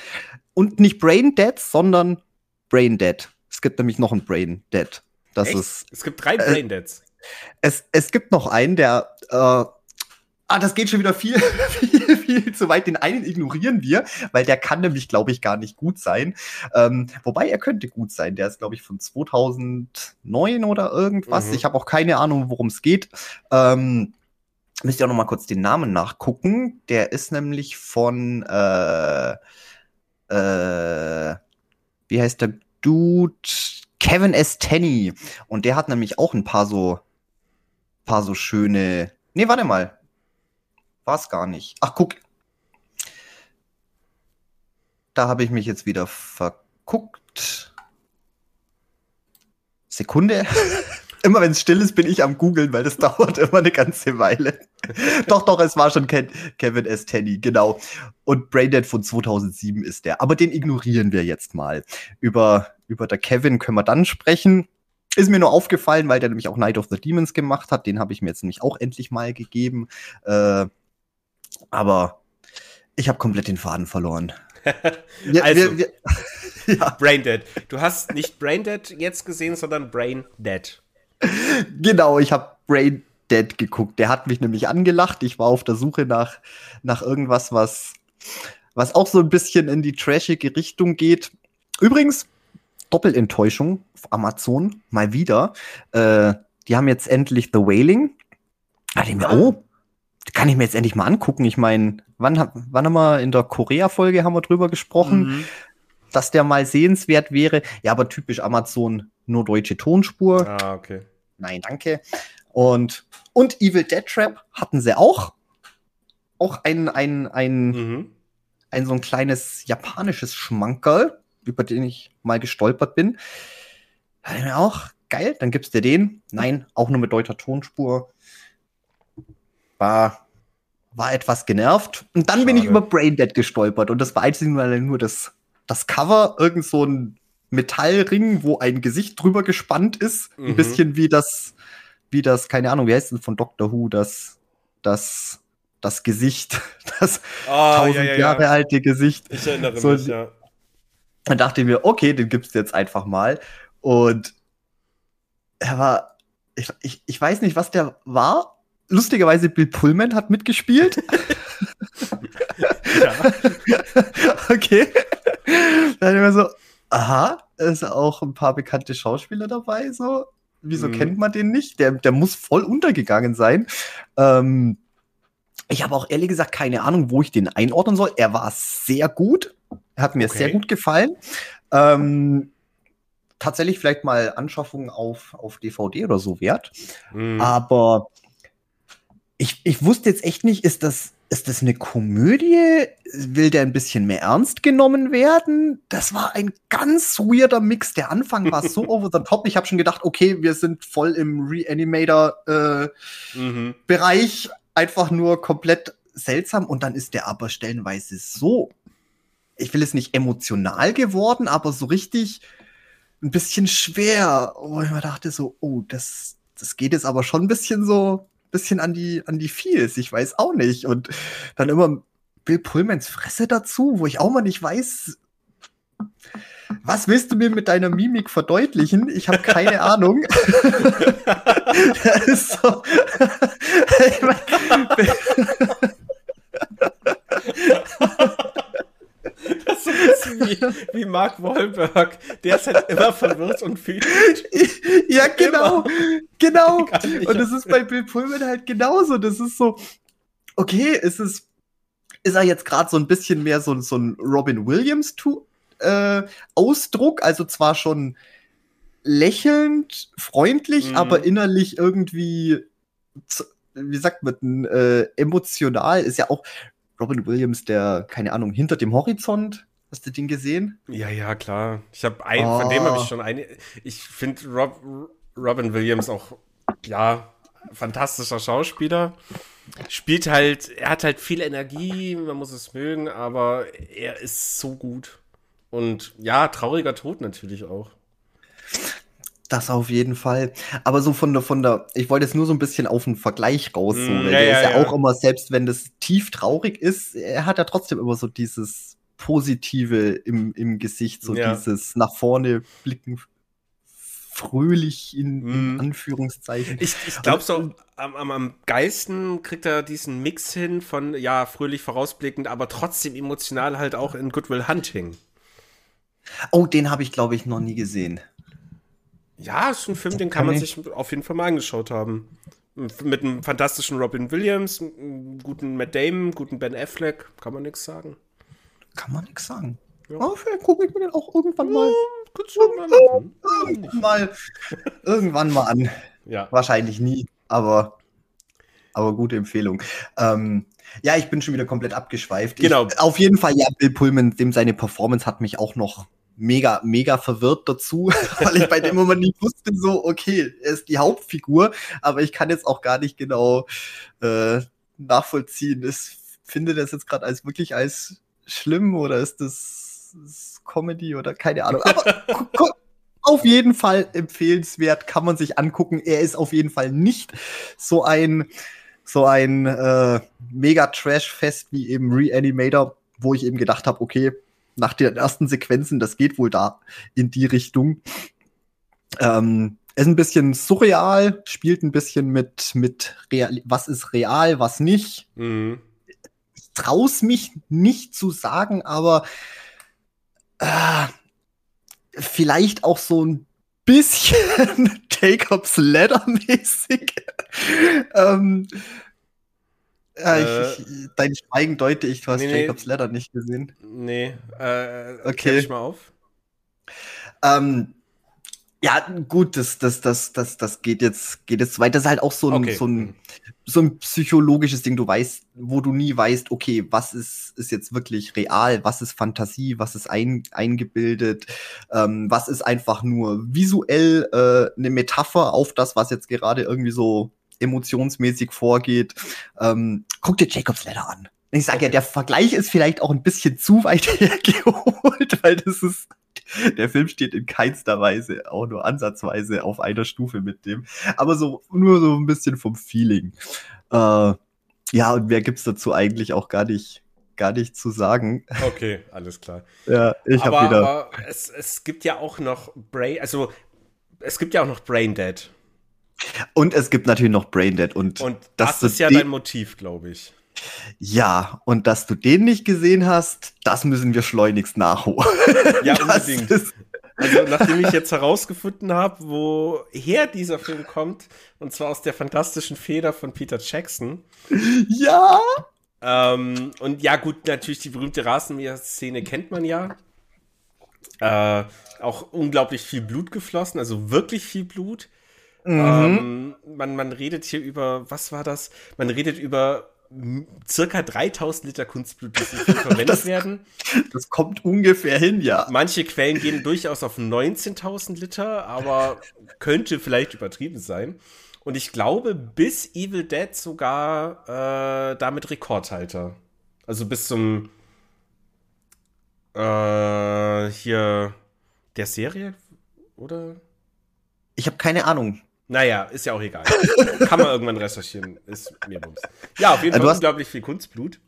und nicht Brain Dead, sondern Brain Dead. Es gibt nämlich noch ein Brain Dead. Das Echt? ist. Es gibt drei äh, Brain Deads. Es, es gibt noch einen, der. Äh, Ah, das geht schon wieder viel, [laughs] viel, viel zu weit. Den einen ignorieren wir, weil der kann nämlich, glaube ich, gar nicht gut sein. Ähm, wobei er könnte gut sein. Der ist, glaube ich, von 2009 oder irgendwas. Mhm. Ich habe auch keine Ahnung, worum es geht. Ähm, müsst ihr auch noch mal kurz den Namen nachgucken. Der ist nämlich von äh, äh, wie heißt der Dude? Kevin S. Tenney. Und der hat nämlich auch ein paar so paar so schöne. Nee, warte mal. War's gar nicht. Ach, guck. Da habe ich mich jetzt wieder verguckt. Sekunde. [laughs] immer wenn es still ist, bin ich am googeln, weil das [laughs] dauert immer eine ganze Weile. [laughs] doch, doch, es war schon Ken Kevin S. Tenney, genau. Und Braindead von 2007 ist der. Aber den ignorieren wir jetzt mal. Über, über der Kevin können wir dann sprechen. Ist mir nur aufgefallen, weil der nämlich auch Night of the Demons gemacht hat. Den habe ich mir jetzt nämlich auch endlich mal gegeben. Äh, aber ich habe komplett den Faden verloren. [laughs] ja, also, wir, wir, ja. Braindead. Du hast nicht Braindead jetzt gesehen, sondern Brain Dead genau, ich habe Brain Dead geguckt. Der hat mich nämlich angelacht. Ich war auf der Suche nach, nach irgendwas, was, was auch so ein bisschen in die trashige Richtung geht. Übrigens, Doppelenttäuschung auf Amazon, mal wieder. Äh, die haben jetzt endlich The Wailing. Da ich mir, oh, kann ich mir jetzt endlich mal angucken. Ich meine, wann, wann haben wir in der Korea-Folge haben wir drüber gesprochen, mhm. dass der mal sehenswert wäre. Ja, aber typisch Amazon nur deutsche Tonspur. Ah, okay. Nein, danke. Und, und Evil Dead Trap hatten sie auch. Auch ein, ein, ein, mhm. ein so ein kleines japanisches Schmankerl, über den ich mal gestolpert bin. Da mir auch, geil, dann gibt's dir den. Nein, auch nur mit deutscher Tonspur. War, war etwas genervt. Und dann Schade. bin ich über Braindead gestolpert. Und das war einzig nur das, das Cover, irgend so ein Metallring, wo ein Gesicht drüber gespannt ist. Mhm. Ein bisschen wie das, wie das, keine Ahnung, wie heißt denn von Doctor Who, das, das, das Gesicht, [laughs] das oh, tausend ja, ja, Jahre ja. alte Gesicht. Ich erinnere so, mich, ja. Dann dachte ich mir, okay, den gibt's jetzt einfach mal. Und er war, ich, ich, ich weiß nicht, was der war. Lustigerweise Bill Pullman hat mitgespielt. [laughs] [laughs] ja. okay. Dann immer so, aha, ist auch ein paar bekannte Schauspieler dabei, so. Wieso mhm. kennt man den nicht? Der, der muss voll untergegangen sein. Ähm, ich habe auch ehrlich gesagt keine Ahnung, wo ich den einordnen soll. Er war sehr gut. Er hat mir okay. sehr gut gefallen. Ähm, tatsächlich vielleicht mal Anschaffung auf, auf DVD oder so wert. Mhm. Aber ich, ich wusste jetzt echt nicht, ist das, ist das eine Komödie? Will der ein bisschen mehr ernst genommen werden? Das war ein ganz weirder Mix. Der Anfang war so [laughs] over the top. Ich habe schon gedacht, okay, wir sind voll im Reanimator-Bereich. Äh, mhm. Einfach nur komplett seltsam. Und dann ist der aber stellenweise so, ich will es nicht emotional geworden, aber so richtig ein bisschen schwer. Wo ich mir dachte so, oh, das, das geht jetzt aber schon ein bisschen so bisschen an die, an die Feels. Ich weiß auch nicht. Und dann immer Bill Pullmans Fresse dazu, wo ich auch mal nicht weiß, was willst du mir mit deiner Mimik verdeutlichen? Ich habe keine [laughs] Ahnung. [laughs] das ist so. [laughs] Das ist so ein bisschen wie, wie Mark Wahlberg. Der ist halt immer verwirrt und fühlt. [laughs] Ja, genau. Immer. Genau. [laughs] Und das ist bei Bill Pullman halt genauso. Das ist so, okay, ist es, ist er jetzt gerade so ein bisschen mehr so, so ein Robin Williams äh, also zwar schon lächelnd, freundlich, mhm. aber innerlich irgendwie, wie sagt man, äh, emotional ist ja auch Robin Williams, der, keine Ahnung, hinter dem Horizont. Hast du den gesehen? Ja, ja, klar. Ich habe ein, oh. von dem habe ich schon eine. Ich finde Rob, Robin Williams auch, ja, fantastischer Schauspieler. Spielt halt, er hat halt viel Energie, man muss es mögen, aber er ist so gut. Und ja, trauriger Tod natürlich auch. Das auf jeden Fall. Aber so von der, von der, ich wollte jetzt nur so ein bisschen auf den Vergleich raus. Mm, ja, der ja, ist ja, ja, auch immer, selbst wenn das tief traurig ist, er hat ja trotzdem immer so dieses Positive im, im Gesicht, so ja. dieses nach vorne blicken, fröhlich in, in mm. Anführungszeichen. Ich, ich glaube so, am, am, am geilsten kriegt er diesen Mix hin von, ja, fröhlich vorausblickend, aber trotzdem emotional halt auch in Goodwill Hunting. Oh, den habe ich, glaube ich, noch nie gesehen. Ja, ist ein Film, den kann, kann man sich auf jeden Fall mal angeschaut haben. Mit einem fantastischen Robin Williams, einem guten Matt Damon, guten Ben Affleck, kann man nichts sagen. Kann man nichts sagen. Ja. Oh, vielleicht gucke ich mir den auch irgendwann mal. Irgendwann, irgendwann mal, irgendwann mal an. Ja. Wahrscheinlich nie, aber, aber gute Empfehlung. Ähm, ja, ich bin schon wieder komplett abgeschweift. Genau. Ich, auf jeden Fall, ja, Bill Pullman, dem seine Performance hat mich auch noch mega, mega verwirrt dazu, [laughs] weil ich bei dem Moment nicht wusste, so, okay, er ist die Hauptfigur, aber ich kann jetzt auch gar nicht genau äh, nachvollziehen. Ist, finde das jetzt gerade als wirklich als schlimm oder ist das, das Comedy oder keine Ahnung. Aber auf jeden Fall empfehlenswert, kann man sich angucken. Er ist auf jeden Fall nicht so ein so ein äh, mega Trash-Fest wie eben Reanimator, wo ich eben gedacht habe, okay, nach den ersten Sequenzen, das geht wohl da in die Richtung. Ähm, ist ein bisschen surreal, spielt ein bisschen mit, mit real, was ist real, was nicht. Mhm. Ich traue mich nicht zu sagen, aber äh, vielleicht auch so ein bisschen [laughs] Jacobs Ladder mäßig. [laughs] ähm, äh, ich, ich, dein Schweigen deute ich, du hast nee, Jacobs Ladder nicht gesehen. Nee, äh, okay. Ich mal auf. Ähm, ja, gut, das, das, das, das, das geht jetzt, geht jetzt weiter. Das ist halt auch so ein, okay. so ein, so ein psychologisches Ding. Du weißt, wo du nie weißt, okay, was ist, ist jetzt wirklich real, was ist Fantasie, was ist ein, eingebildet, ähm, was ist einfach nur visuell äh, eine Metapher auf das, was jetzt gerade irgendwie so emotionsmäßig vorgeht. Ähm, guck dir Jacobs Ladder an. Ich sage ja, der Vergleich ist vielleicht auch ein bisschen zu weit [laughs] hergeholt, weil das ist, der Film steht in keinster Weise, auch nur ansatzweise auf einer Stufe mit dem. Aber so, nur so ein bisschen vom Feeling. Äh, ja, und mehr gibt's dazu eigentlich auch gar nicht, gar nicht zu sagen. Okay, alles klar. ja, ich habe wieder. Aber es, es gibt ja auch noch Brain, also es gibt ja auch noch Brain Dead. Und es gibt natürlich noch Braindead und, und das, das ist ja dein Motiv, glaube ich. Ja, und dass du den nicht gesehen hast, das müssen wir schleunigst nachholen. Ja, [laughs] unbedingt. Also, nachdem ich jetzt herausgefunden habe, woher dieser Film kommt, und zwar aus der fantastischen Feder von Peter Jackson. Ja! Ähm, und ja, gut, natürlich die berühmte Rasenmäher-Szene kennt man ja. Äh, auch unglaublich viel Blut geflossen, also wirklich viel Blut. Mhm. Ähm, man, man redet hier über, was war das? Man redet über circa 3000 Liter Kunstblut, verwendet [laughs] das, werden. Das kommt ungefähr hin, ja. Manche Quellen gehen durchaus auf 19.000 Liter, aber könnte vielleicht übertrieben sein. Und ich glaube, bis Evil Dead sogar äh, damit Rekordhalter. Also bis zum äh, hier der Serie, oder? Ich habe keine Ahnung. Naja, ist ja auch egal. [laughs] Kann man irgendwann recherchieren. Ist mir bums. Ja, auf jeden Fall unglaublich viel Kunstblut.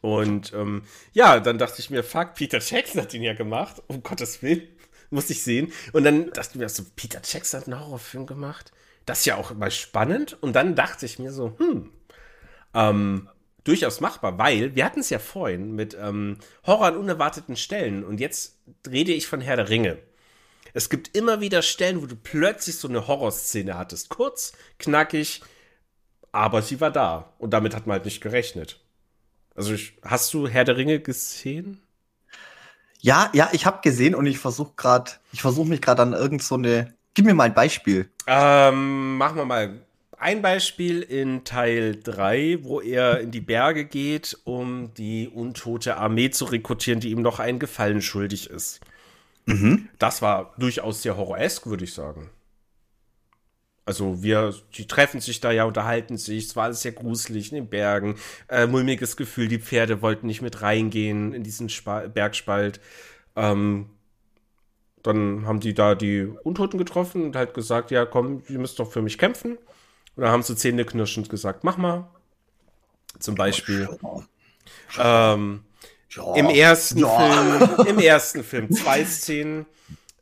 Und ähm, ja, dann dachte ich mir, fuck, Peter Jackson hat ihn ja gemacht. Um Gottes Willen, [laughs] muss ich sehen. Und dann dachte ich mir so, Peter Jackson hat einen Horrorfilm gemacht. Das ist ja auch mal spannend. Und dann dachte ich mir so, hm, ähm, durchaus machbar, weil wir hatten es ja vorhin mit ähm, Horror an unerwarteten Stellen. Und jetzt rede ich von Herr der Ringe. Es gibt immer wieder Stellen, wo du plötzlich so eine Horrorszene hattest. Kurz, knackig, aber sie war da. Und damit hat man halt nicht gerechnet. Also ich, hast du Herr der Ringe gesehen? Ja, ja, ich habe gesehen und ich versuche gerade, ich versuche mich gerade an irgend so eine. Gib mir mal ein Beispiel. Ähm, machen wir mal ein Beispiel in Teil 3, wo er in die Berge geht, um die untote Armee zu rekrutieren, die ihm noch einen Gefallen schuldig ist. Mhm. Das war durchaus sehr horroresk, würde ich sagen. Also wir, die treffen sich da ja, unterhalten sich, es war alles sehr gruselig in den Bergen, äh, mulmiges Gefühl, die Pferde wollten nicht mit reingehen in diesen Spa Bergspalt. Ähm, dann haben die da die Untoten getroffen und halt gesagt, ja komm, ihr müsst doch für mich kämpfen. Und dann haben sie zähneknirschend gesagt, mach mal. Zum Beispiel. Ähm, ja. Im ersten ja. Film, im ersten Film zwei Szenen.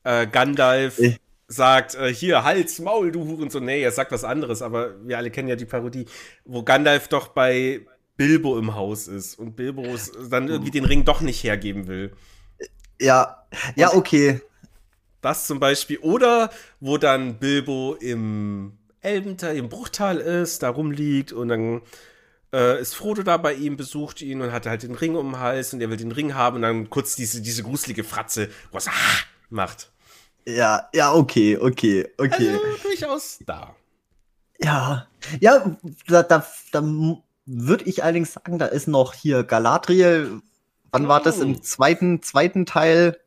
Äh, Gandalf ich sagt, äh, hier, Hals, Maul, du Hurensohn. Nee, er sagt was anderes, aber wir alle kennen ja die Parodie, wo Gandalf doch bei Bilbo im Haus ist und Bilbo dann irgendwie den Ring doch nicht hergeben will. Ja, ja, okay. Das zum Beispiel. Oder wo dann Bilbo im Elbental, im Bruchtal ist, da rumliegt und dann äh, ist Frodo da bei ihm, besucht ihn und hat halt den Ring um den Hals und er will den Ring haben und dann kurz diese, diese gruselige Fratze, wo es ah, macht. Ja, ja, okay, okay, okay. Also, durchaus da. Ja, ja, da, da, da würde ich allerdings sagen, da ist noch hier Galadriel. Wann oh. war das im oh. zweiten, zweiten Teil,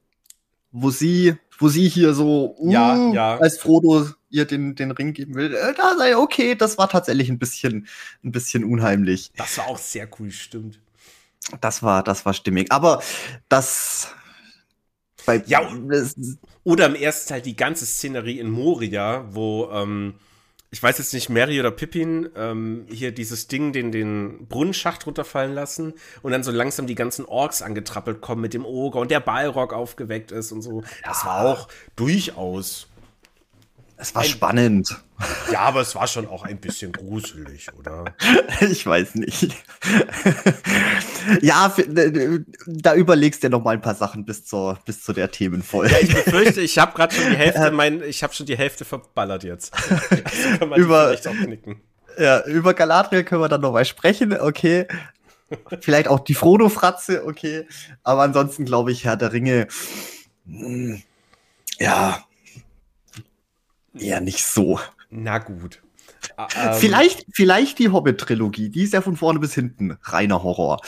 wo sie, wo sie hier so, uh, ja, ja. als Frodo ihr den, den Ring geben will, äh, da sei okay, das war tatsächlich ein bisschen, ein bisschen unheimlich. Das war auch sehr cool, stimmt. Das war, das war stimmig. Aber das, bei, ja, oder im ersten Teil die ganze Szenerie in Moria, wo, ähm, ich weiß jetzt nicht, Mary oder Pippin ähm, hier dieses Ding, den, den Brunnenschacht runterfallen lassen und dann so langsam die ganzen Orks angetrappelt kommen mit dem Oger und der Balrog aufgeweckt ist und so. Das war auch durchaus es war ein, spannend. Ja, aber es war schon auch ein bisschen gruselig, oder? [laughs] Ich weiß nicht. ja, da überlegst du ja noch mal ein paar Sachen bis zur, bis zu der Themenfolge. Ja, ich befürchte, ich habe gerade schon die Hälfte, mein, ich habe schon die Hälfte verballert jetzt. [laughs] Also über. Ja, über Galadriel können wir dann noch mal sprechen, okay. Vielleicht auch die Frodo-Fratze, okay. Aber ansonsten glaube ich, Herr der Ringe, hm, ja, Eher nicht so. Na gut. Ähm, vielleicht, vielleicht die Hobbit-Trilogie, die ist ja von vorne bis hinten reiner Horror.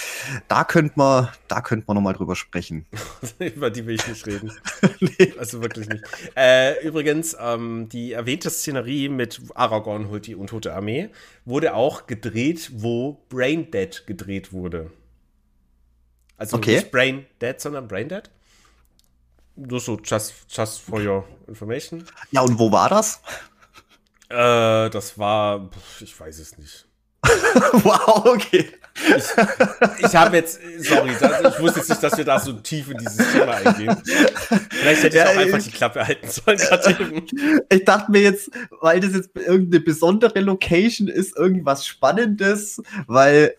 Da könnte man, da könnte man noch mal drüber sprechen. [laughs] Über die will ich nicht reden. [laughs] nee. Also wirklich nicht. Äh, übrigens, ähm, die erwähnte Szenerie mit Aragorn holt die untote Armee wurde auch gedreht, wo Brain Dead gedreht wurde. Also okay. nicht Brain Dead, sondern Brain Dead. Nur so, just, just for your information. Ja, und wo war das? Äh, das war, ich weiß es nicht. [laughs] wow, okay. Ich, ich habe jetzt, sorry, das, ich wusste jetzt nicht, dass wir da so tief in dieses Thema eingehen. Vielleicht hätte ich ja, auch einfach die Klappe halten sollen. ich dachte mir jetzt, weil das jetzt irgendeine besondere Location ist, irgendwas Spannendes, weil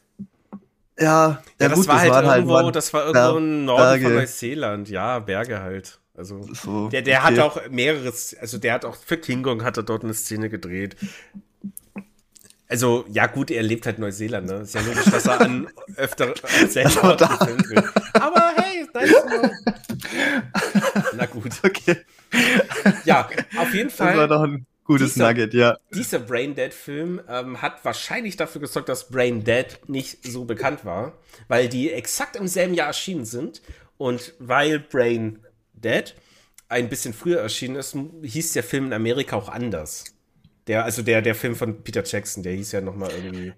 ja, ja, das, gut, war das, halt irgendwo, halt das war irgendwo im Norden Berge. von Neuseeland. Ja, Berge halt. Also so, der, der okay. hat auch mehreres, also der hat auch für King Kong hat er dort eine Szene gedreht. Also, ja gut, er lebt halt Neuseeland, ne? Ist ja logisch, dass er an [laughs] öfter selber Orten gefilmt wird. Aber hey, nice [laughs] Na gut. Okay. Ja, auf jeden Fall. Das war doch ein Gutes dieser, Nugget, ja. Dieser Brain Dead-Film ähm, hat wahrscheinlich dafür gesorgt, dass Brain Dead nicht so bekannt war, weil die exakt im selben Jahr erschienen sind und weil Brain Dead ein bisschen früher erschienen ist, hieß der Film in Amerika auch anders. Der, also der, der Film von Peter Jackson, der hieß ja noch mal irgendwie.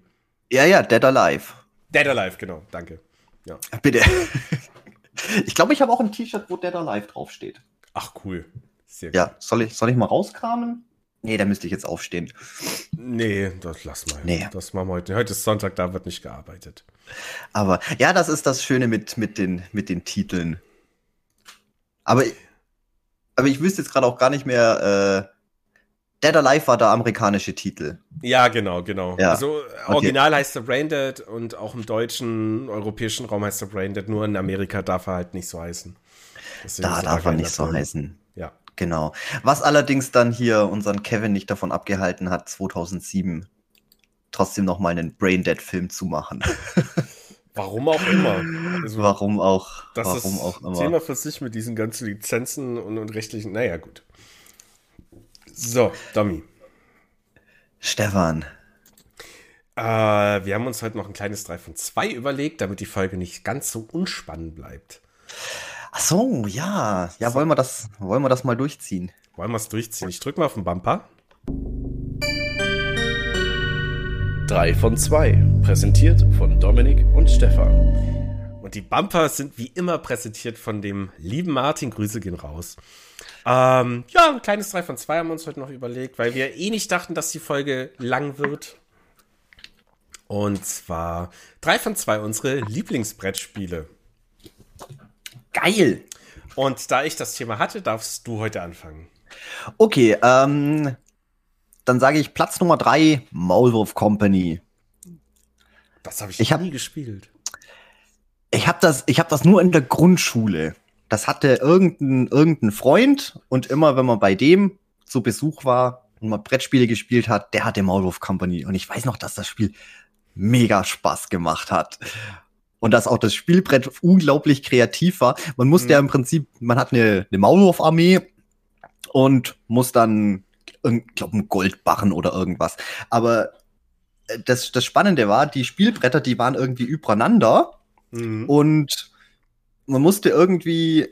Ja, ja, Dead Alive. Dead Alive, genau, danke. Ja. Bitte. [laughs] Ich glaube, ich habe auch ein T-Shirt, wo Dead Alive draufsteht. Ach, cool. Sehr ja, soll ich, soll ich mal rauskramen? Nee, da müsste ich jetzt aufstehen. Nee, das lass mal. Nee. Das machen wir heute. Heute ist Sonntag, da wird nicht gearbeitet. Aber ja, das ist das Schöne mit, mit, den, mit den Titeln. Aber, aber ich wüsste jetzt gerade auch gar nicht mehr. Äh, Dead Alive war der amerikanische Titel. Ja, genau, genau. Ja. Also original okay. heißt er Braindead und auch im deutschen, europäischen Raum heißt er Braindead, nur in Amerika darf er halt nicht so heißen. Deswegen da darf er nicht so heißen. Genau. Was allerdings dann hier unseren Kevin nicht davon abgehalten hat, 2007 trotzdem noch mal einen Braindead-Film zu machen. [laughs] Warum auch immer. Also, warum auch. Das warum ist auch immer. Thema für sich mit diesen ganzen Lizenzen und, und rechtlichen. Naja, gut. So, Dummy. Stefan. Äh, wir haben uns heute noch ein kleines 3 von 2 überlegt, damit die Folge nicht ganz so unspannend bleibt. Ach so, ja. Ja, so. wollen wir das, wollen wir das mal durchziehen? Wollen wir es durchziehen? Ich drücke mal auf den Bumper. 3 von 2. Präsentiert von Dominik und Stefan. Und die Bumper sind wie immer präsentiert von dem lieben Martin. Grüße gehen raus. Ähm, ja, ein kleines 3 von 2 haben wir uns heute noch überlegt, weil wir eh nicht dachten, dass die Folge lang wird. Und zwar 3 von 2 unsere Lieblingsbrettspiele. Geil! Und da ich das Thema hatte, darfst du heute anfangen. Okay, ähm, dann sage ich Platz Nummer 3, Maulwurf Company. Das habe ich, ich hab, nie gespielt. Ich habe das, hab das nur in der Grundschule das hatte irgendein, irgendein Freund und immer, wenn man bei dem zu Besuch war und mal Brettspiele gespielt hat, der hatte Maulwurf Company. Und ich weiß noch, dass das Spiel mega Spaß gemacht hat. Und dass auch das Spielbrett unglaublich kreativ war. Man musste mhm. ja im Prinzip, man hat eine, eine Maulwurf-Armee und muss dann, ich glaube, einen Goldbarren oder irgendwas. Aber äh, das, das Spannende war, die Spielbretter, die waren irgendwie übereinander. Mhm. Und man musste irgendwie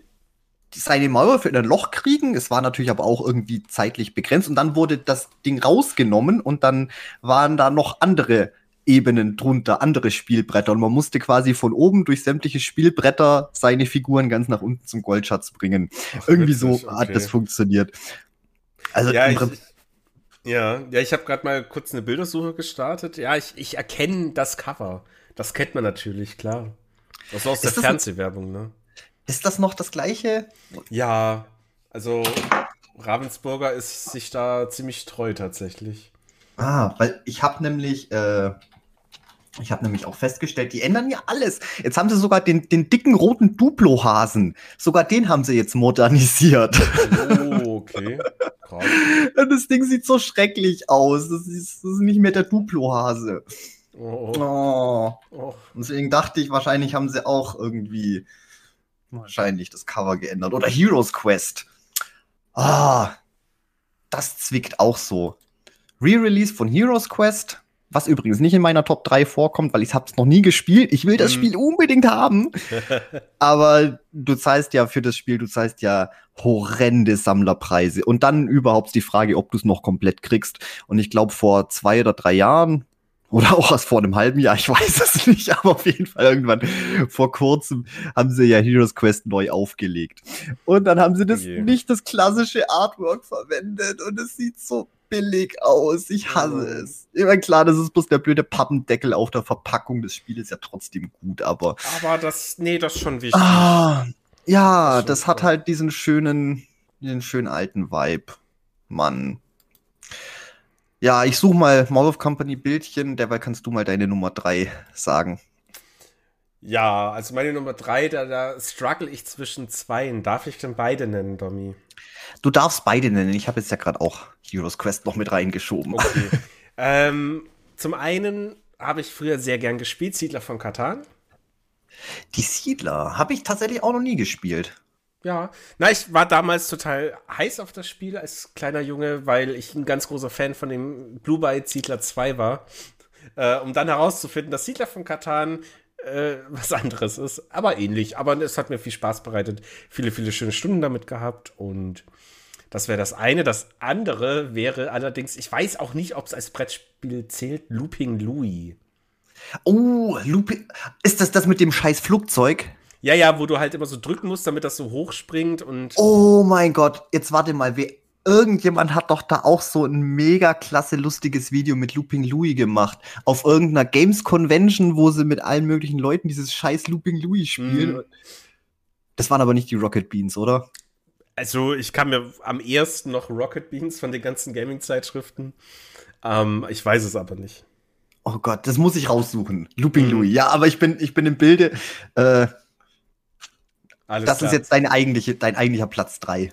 seine Mauer für ein Loch kriegen. Es war natürlich aber auch irgendwie zeitlich begrenzt. Und dann wurde das Ding rausgenommen und dann waren da noch andere Ebenen drunter, andere Spielbretter. Und man musste quasi von oben durch sämtliche Spielbretter seine Figuren ganz nach unten zum Goldschatz bringen. Ach, irgendwie so okay. hat das funktioniert. Also ja, ich, ja, ja, ich habe gerade mal kurz eine Bildersuche gestartet. Ja, ich, ich erkenne das Cover. Das kennt man natürlich, klar. Das ist aus ist der Fernsehwerbung, ne? Ist das noch das gleiche? Ja, also Ravensburger ist sich da ziemlich treu tatsächlich. Ah, weil ich habe nämlich, äh, ich habe nämlich auch festgestellt, die ändern ja alles. Jetzt haben sie sogar den, den dicken roten Duplo-Hasen. Sogar den haben sie jetzt modernisiert. Oh, okay. [laughs] das Ding sieht so schrecklich aus. Das ist, das ist nicht mehr der Duplo-Hase. Oh. oh. oh. Deswegen dachte ich, wahrscheinlich haben sie auch irgendwie wahrscheinlich das Cover geändert. Oder Heroes Quest. Ah, das zwickt auch so. Re-Release von Heroes Quest, was übrigens nicht in meiner Top 3 vorkommt, weil ich es noch nie gespielt. Ich will das mm. Spiel unbedingt haben. [laughs] Aber du zahlst ja für das Spiel, du zahlst ja horrende Sammlerpreise. Und dann überhaupt die Frage, ob du es noch komplett kriegst. Und ich glaube, vor zwei oder drei Jahren oder auch erst vor einem halben Jahr, ich weiß es [laughs] nicht, aber auf jeden Fall irgendwann vor kurzem haben sie ja Heroes Quest neu aufgelegt. Und dann haben sie das okay. nicht das klassische Artwork verwendet und es sieht so billig aus. Ich hasse oh. es. Immer klar, das ist bloß der blöde Pappendeckel auf der Verpackung des Spieles ja trotzdem gut, aber. Aber das, nee, das ist schon wichtig. Ah, ja, das, das hat halt diesen schönen, diesen schönen alten Vibe. Mann. Ja, ich suche mal Mall of Company Bildchen, derweil kannst du mal deine Nummer 3 sagen. Ja, also meine Nummer 3, da, da struggle ich zwischen zweien. Darf ich denn beide nennen, Domi? Du darfst beide nennen. Ich habe jetzt ja gerade auch Heroes Quest noch mit reingeschoben. Okay. [laughs] ähm, zum einen habe ich früher sehr gern gespielt, Siedler von Katan. Die Siedler habe ich tatsächlich auch noch nie gespielt. Ja, na, ich war damals total heiß auf das Spiel als kleiner Junge, weil ich ein ganz großer Fan von dem Blue Byte Siedler 2 war. Äh, um dann herauszufinden, dass Siedler von Katan äh, was anderes ist, aber ähnlich. Aber es hat mir viel Spaß bereitet, viele, viele schöne Stunden damit gehabt und das wäre das eine. Das andere wäre allerdings, ich weiß auch nicht, ob es als Brettspiel zählt, Looping Louis. Oh, Looping. Ist das das mit dem scheiß Flugzeug? Ja, ja, wo du halt immer so drücken musst, damit das so hochspringt und. Oh mein Gott, jetzt warte mal, wer, irgendjemand hat doch da auch so ein mega klasse lustiges Video mit Looping Louis gemacht. Auf irgendeiner Games Convention, wo sie mit allen möglichen Leuten dieses scheiß Looping Louis spielen. Mm. Das waren aber nicht die Rocket Beans, oder? Also, ich kann mir am ersten noch Rocket Beans von den ganzen Gaming-Zeitschriften. Ähm, ich weiß es aber nicht. Oh Gott, das muss ich raussuchen. Looping mm. Louis. Ja, aber ich bin, ich bin im Bilde. Äh, das klar. ist jetzt dein, eigentliche, dein eigentlicher Platz 3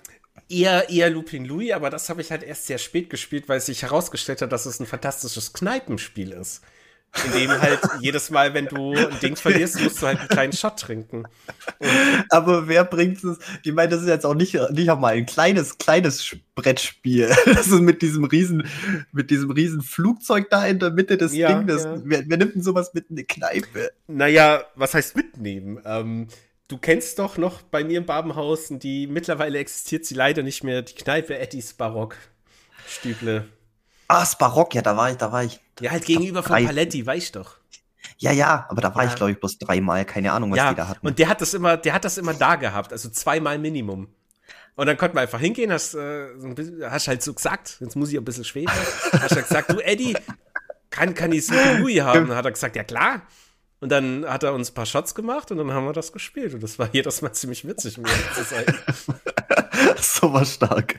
eher, eher Looping Louis, aber das habe ich halt erst sehr spät gespielt, weil es sich herausgestellt hat, dass es ein fantastisches Kneipenspiel ist. In dem halt [laughs] jedes Mal, wenn du ein Ding verlierst, musst du halt einen kleinen Shot trinken. Und aber wer bringt es? Ich meine, das ist jetzt auch nicht, nicht auch mal ein kleines, kleines Brettspiel. [laughs] Das ist mit diesem riesen, mit diesem riesen Flugzeug da in der Mitte des ja, Dings. Ja. Wer, wer, nimmt denn sowas mit in eine Kneipe? Naja, was heißt mitnehmen? Ähm, Du kennst doch noch bei mir im Babenhausen, die mittlerweile existiert sie leider nicht mehr, die Kneipe Eddies Barock. Stüble. Ah, das Barock, ja, da war ich, da war ich. Ja, halt gegenüber von Paletti, weißt doch. Ja, ja, aber da war ja. ich, glaube ich, bloß dreimal, keine Ahnung, was ja, die da hatten. Und der hat das immer, der hat das immer da gehabt, also zweimal Minimum. Und dann konnte man einfach hingehen, hast, äh, hast halt so gesagt, jetzt muss ich ein bisschen schweben, hast halt gesagt, du Eddie, kann, kann ich Super Louis haben? Und dann hat er gesagt, ja klar. Und dann hat er uns ein paar Shots gemacht und dann haben wir das gespielt. Und das war jedes Mal ziemlich witzig, um zu sein. [laughs] so war stark.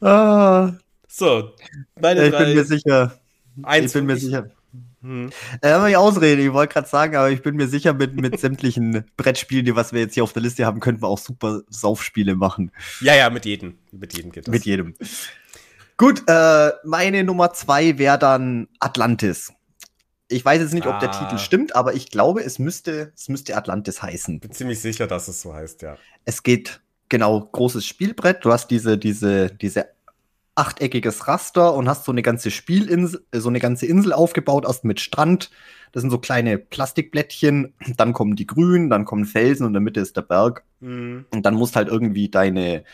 [laughs] ah. So, meine Ich drei. bin mir sicher. Eins ich bin mir ich. sicher. Hm. Äh, ich ausrede, ich wollte gerade sagen, aber ich bin mir sicher, mit, mit sämtlichen [laughs] Brettspielen, die was wir jetzt hier auf der Liste haben, könnten wir auch super Saufspiele machen. Ja, ja, mit jedem. Mit jedem geht das. Mit jedem. Gut, äh, meine Nummer zwei wäre dann Atlantis. Ich weiß jetzt nicht, ah. ob der Titel ah. stimmt, aber ich glaube, es müsste, es müsste Atlantis heißen. Bin ziemlich sicher, dass es so heißt, ja. Es geht, genau, großes Spielbrett. Du hast diese, diese, diese achteckiges Raster und hast so eine ganze Spielinsel, so eine ganze Insel aufgebaut, erst mit Strand. Das sind so kleine Plastikblättchen. Dann kommen die Grünen, dann kommen Felsen und in der Mitte ist der Berg. Mhm. Und dann musst halt irgendwie deine,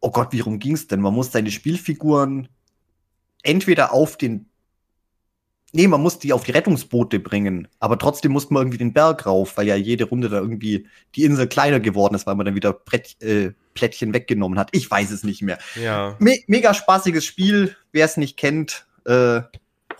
oh Gott, wie rum ging's denn? Man muss deine Spielfiguren entweder auf den Nee, man muss die auf die Rettungsboote bringen. Aber trotzdem muss man irgendwie den Berg rauf, weil ja jede Runde da irgendwie die Insel kleiner geworden ist, weil man dann wieder Brett, äh, Plättchen weggenommen hat. Ich weiß es nicht mehr. Ja. Me mega spaßiges Spiel. Wer es nicht kennt, äh,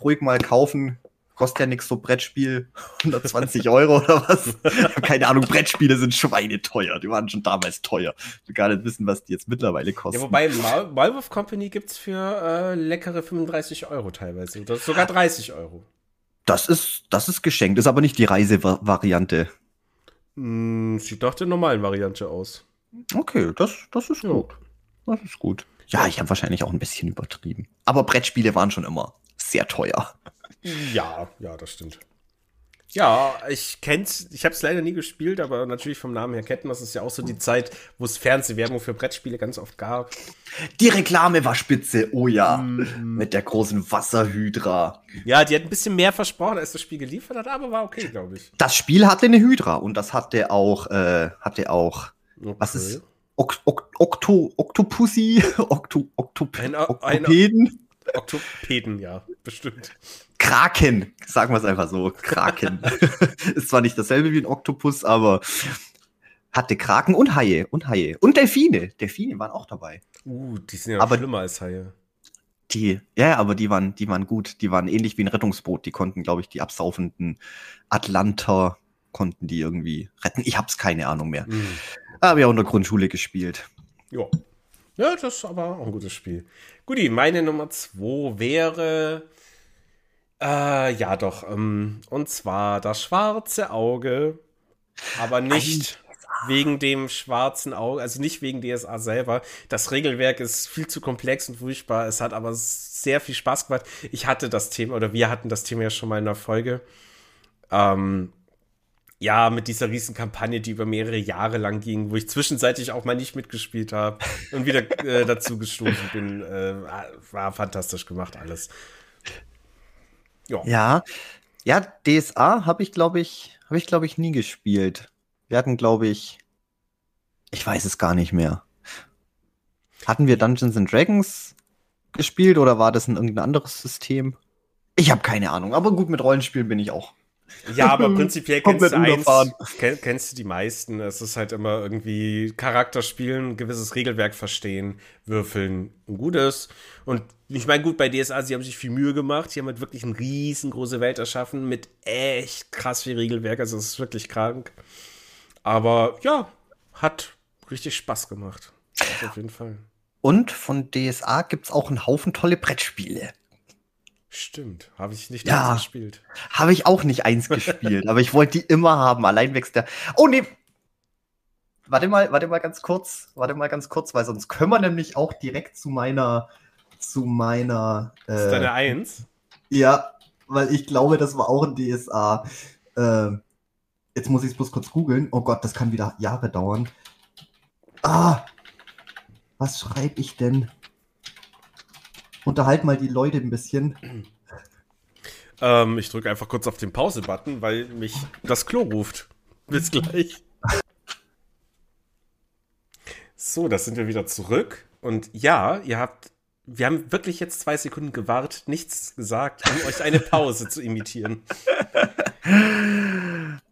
ruhig mal kaufen kostet ja nichts so Brettspiel, [laughs] 120 Euro oder was. Keine Ahnung, Brettspiele sind schweineteuer. Die waren schon damals teuer. Ich will gar nicht wissen, was die jetzt mittlerweile kosten. Ja, wobei Malwolf Company gibt es für äh, leckere 35 Euro teilweise. Oder sogar 30 Euro. Das ist, das ist geschenkt, ist aber nicht die Reisevariante. Hm, sieht doch der normalen Variante aus. Okay, das, das ist ja. gut. Das ist gut. Ja, ich habe wahrscheinlich auch ein bisschen übertrieben. Aber Brettspiele waren schon immer sehr teuer. Ja, ja, das stimmt. Ja, ich kenn's, ich habe es leider nie gespielt, aber natürlich vom Namen her kennen das ist ja auch so die Zeit, wo es Fernsehwerbung für Brettspiele ganz oft gab. Die Reklame war spitze, oh ja, mm. mit der großen Wasserhydra. Ja, die hat ein bisschen mehr versprochen, als das Spiel geliefert hat, aber war okay, glaube ich. Das Spiel hatte eine Hydra und das hatte auch, äh, hatte auch, okay. was ist, ok ok Okto Octopussy, [laughs] Okto Oktop ein, Oktopeden? Oktopeden, ja, bestimmt. Kraken, sagen wir es einfach so. Kraken. [laughs] ist zwar nicht dasselbe wie ein Oktopus, aber hatte Kraken und Haie und Haie und Delfine. Delfine waren auch dabei. Uh, die sind ja aber schlimmer als Haie. Die, ja, aber die waren, die waren gut. Die waren ähnlich wie ein Rettungsboot. Die konnten, glaube ich, die absaufenden Atlanter konnten die irgendwie retten. Ich hab's keine Ahnung mehr. Mhm. Habe ja auch in der Grundschule gespielt. Ja. Ja, das ist aber auch ein gutes Spiel. Guti, meine Nummer zwei wäre äh, ja, doch. Ähm, und zwar das schwarze Auge, aber nicht wegen dem schwarzen Auge, also nicht wegen DSA selber. Das Regelwerk ist viel zu komplex und furchtbar. Es hat aber sehr viel Spaß gemacht. Ich hatte das Thema, oder wir hatten das Thema ja schon mal in der Folge. Ähm, ja, mit dieser riesen Kampagne, die über mehrere Jahre lang ging, wo ich zwischenzeitlich auch mal nicht mitgespielt habe und wieder äh, dazu gestoßen bin. Äh, war fantastisch gemacht alles. Ja. Ja, ja DSA habe ich, glaube ich, habe ich, glaube ich, nie gespielt. Wir hatten, glaube ich, ich weiß es gar nicht mehr. Hatten wir Dungeons and Dragons gespielt oder war das ein irgendein anderes System? Ich habe keine Ahnung, aber gut, mit Rollenspielen bin ich auch Ja, aber [laughs] prinzipiell kennst du eins, kenn, kennst du die meisten. Es ist halt immer irgendwie Charakter spielen, gewisses Regelwerk verstehen, würfeln, ein gutes. Und ich meine, gut, bei DSA, sie haben sich viel Mühe gemacht. Sie haben halt wirklich eine riesengroße Welt erschaffen mit echt krass viel Regelwerk. Also, es ist wirklich krank. Aber ja, hat richtig Spaß gemacht. auf jeden Fall. Und von DSA gibt es auch einen Haufen tolle Brettspiele. Stimmt, habe ich nicht ja, eins gespielt. Habe ich auch nicht eins [laughs] gespielt, aber ich wollte die immer haben. Allein wächst der. Oh nee. Warte mal, warte mal ganz kurz, warte mal ganz kurz, weil sonst können wir nämlich auch direkt zu meiner, zu meiner. Äh, ist deine Eins? Ja, weil ich glaube, das war auch ein DSA. Äh, jetzt muss ich es bloß kurz googeln. Oh Gott, das kann wieder Jahre dauern. Ah, was schreibe ich denn? Unterhalt mal die Leute ein bisschen. Ähm, ich drücke einfach kurz auf den Pause-Button, weil mich das Klo ruft. Bis gleich. So, da sind wir wieder zurück. Und ja, ihr habt, wir haben wirklich jetzt zwei Sekunden gewartet, nichts gesagt, um euch eine Pause zu imitieren. [laughs]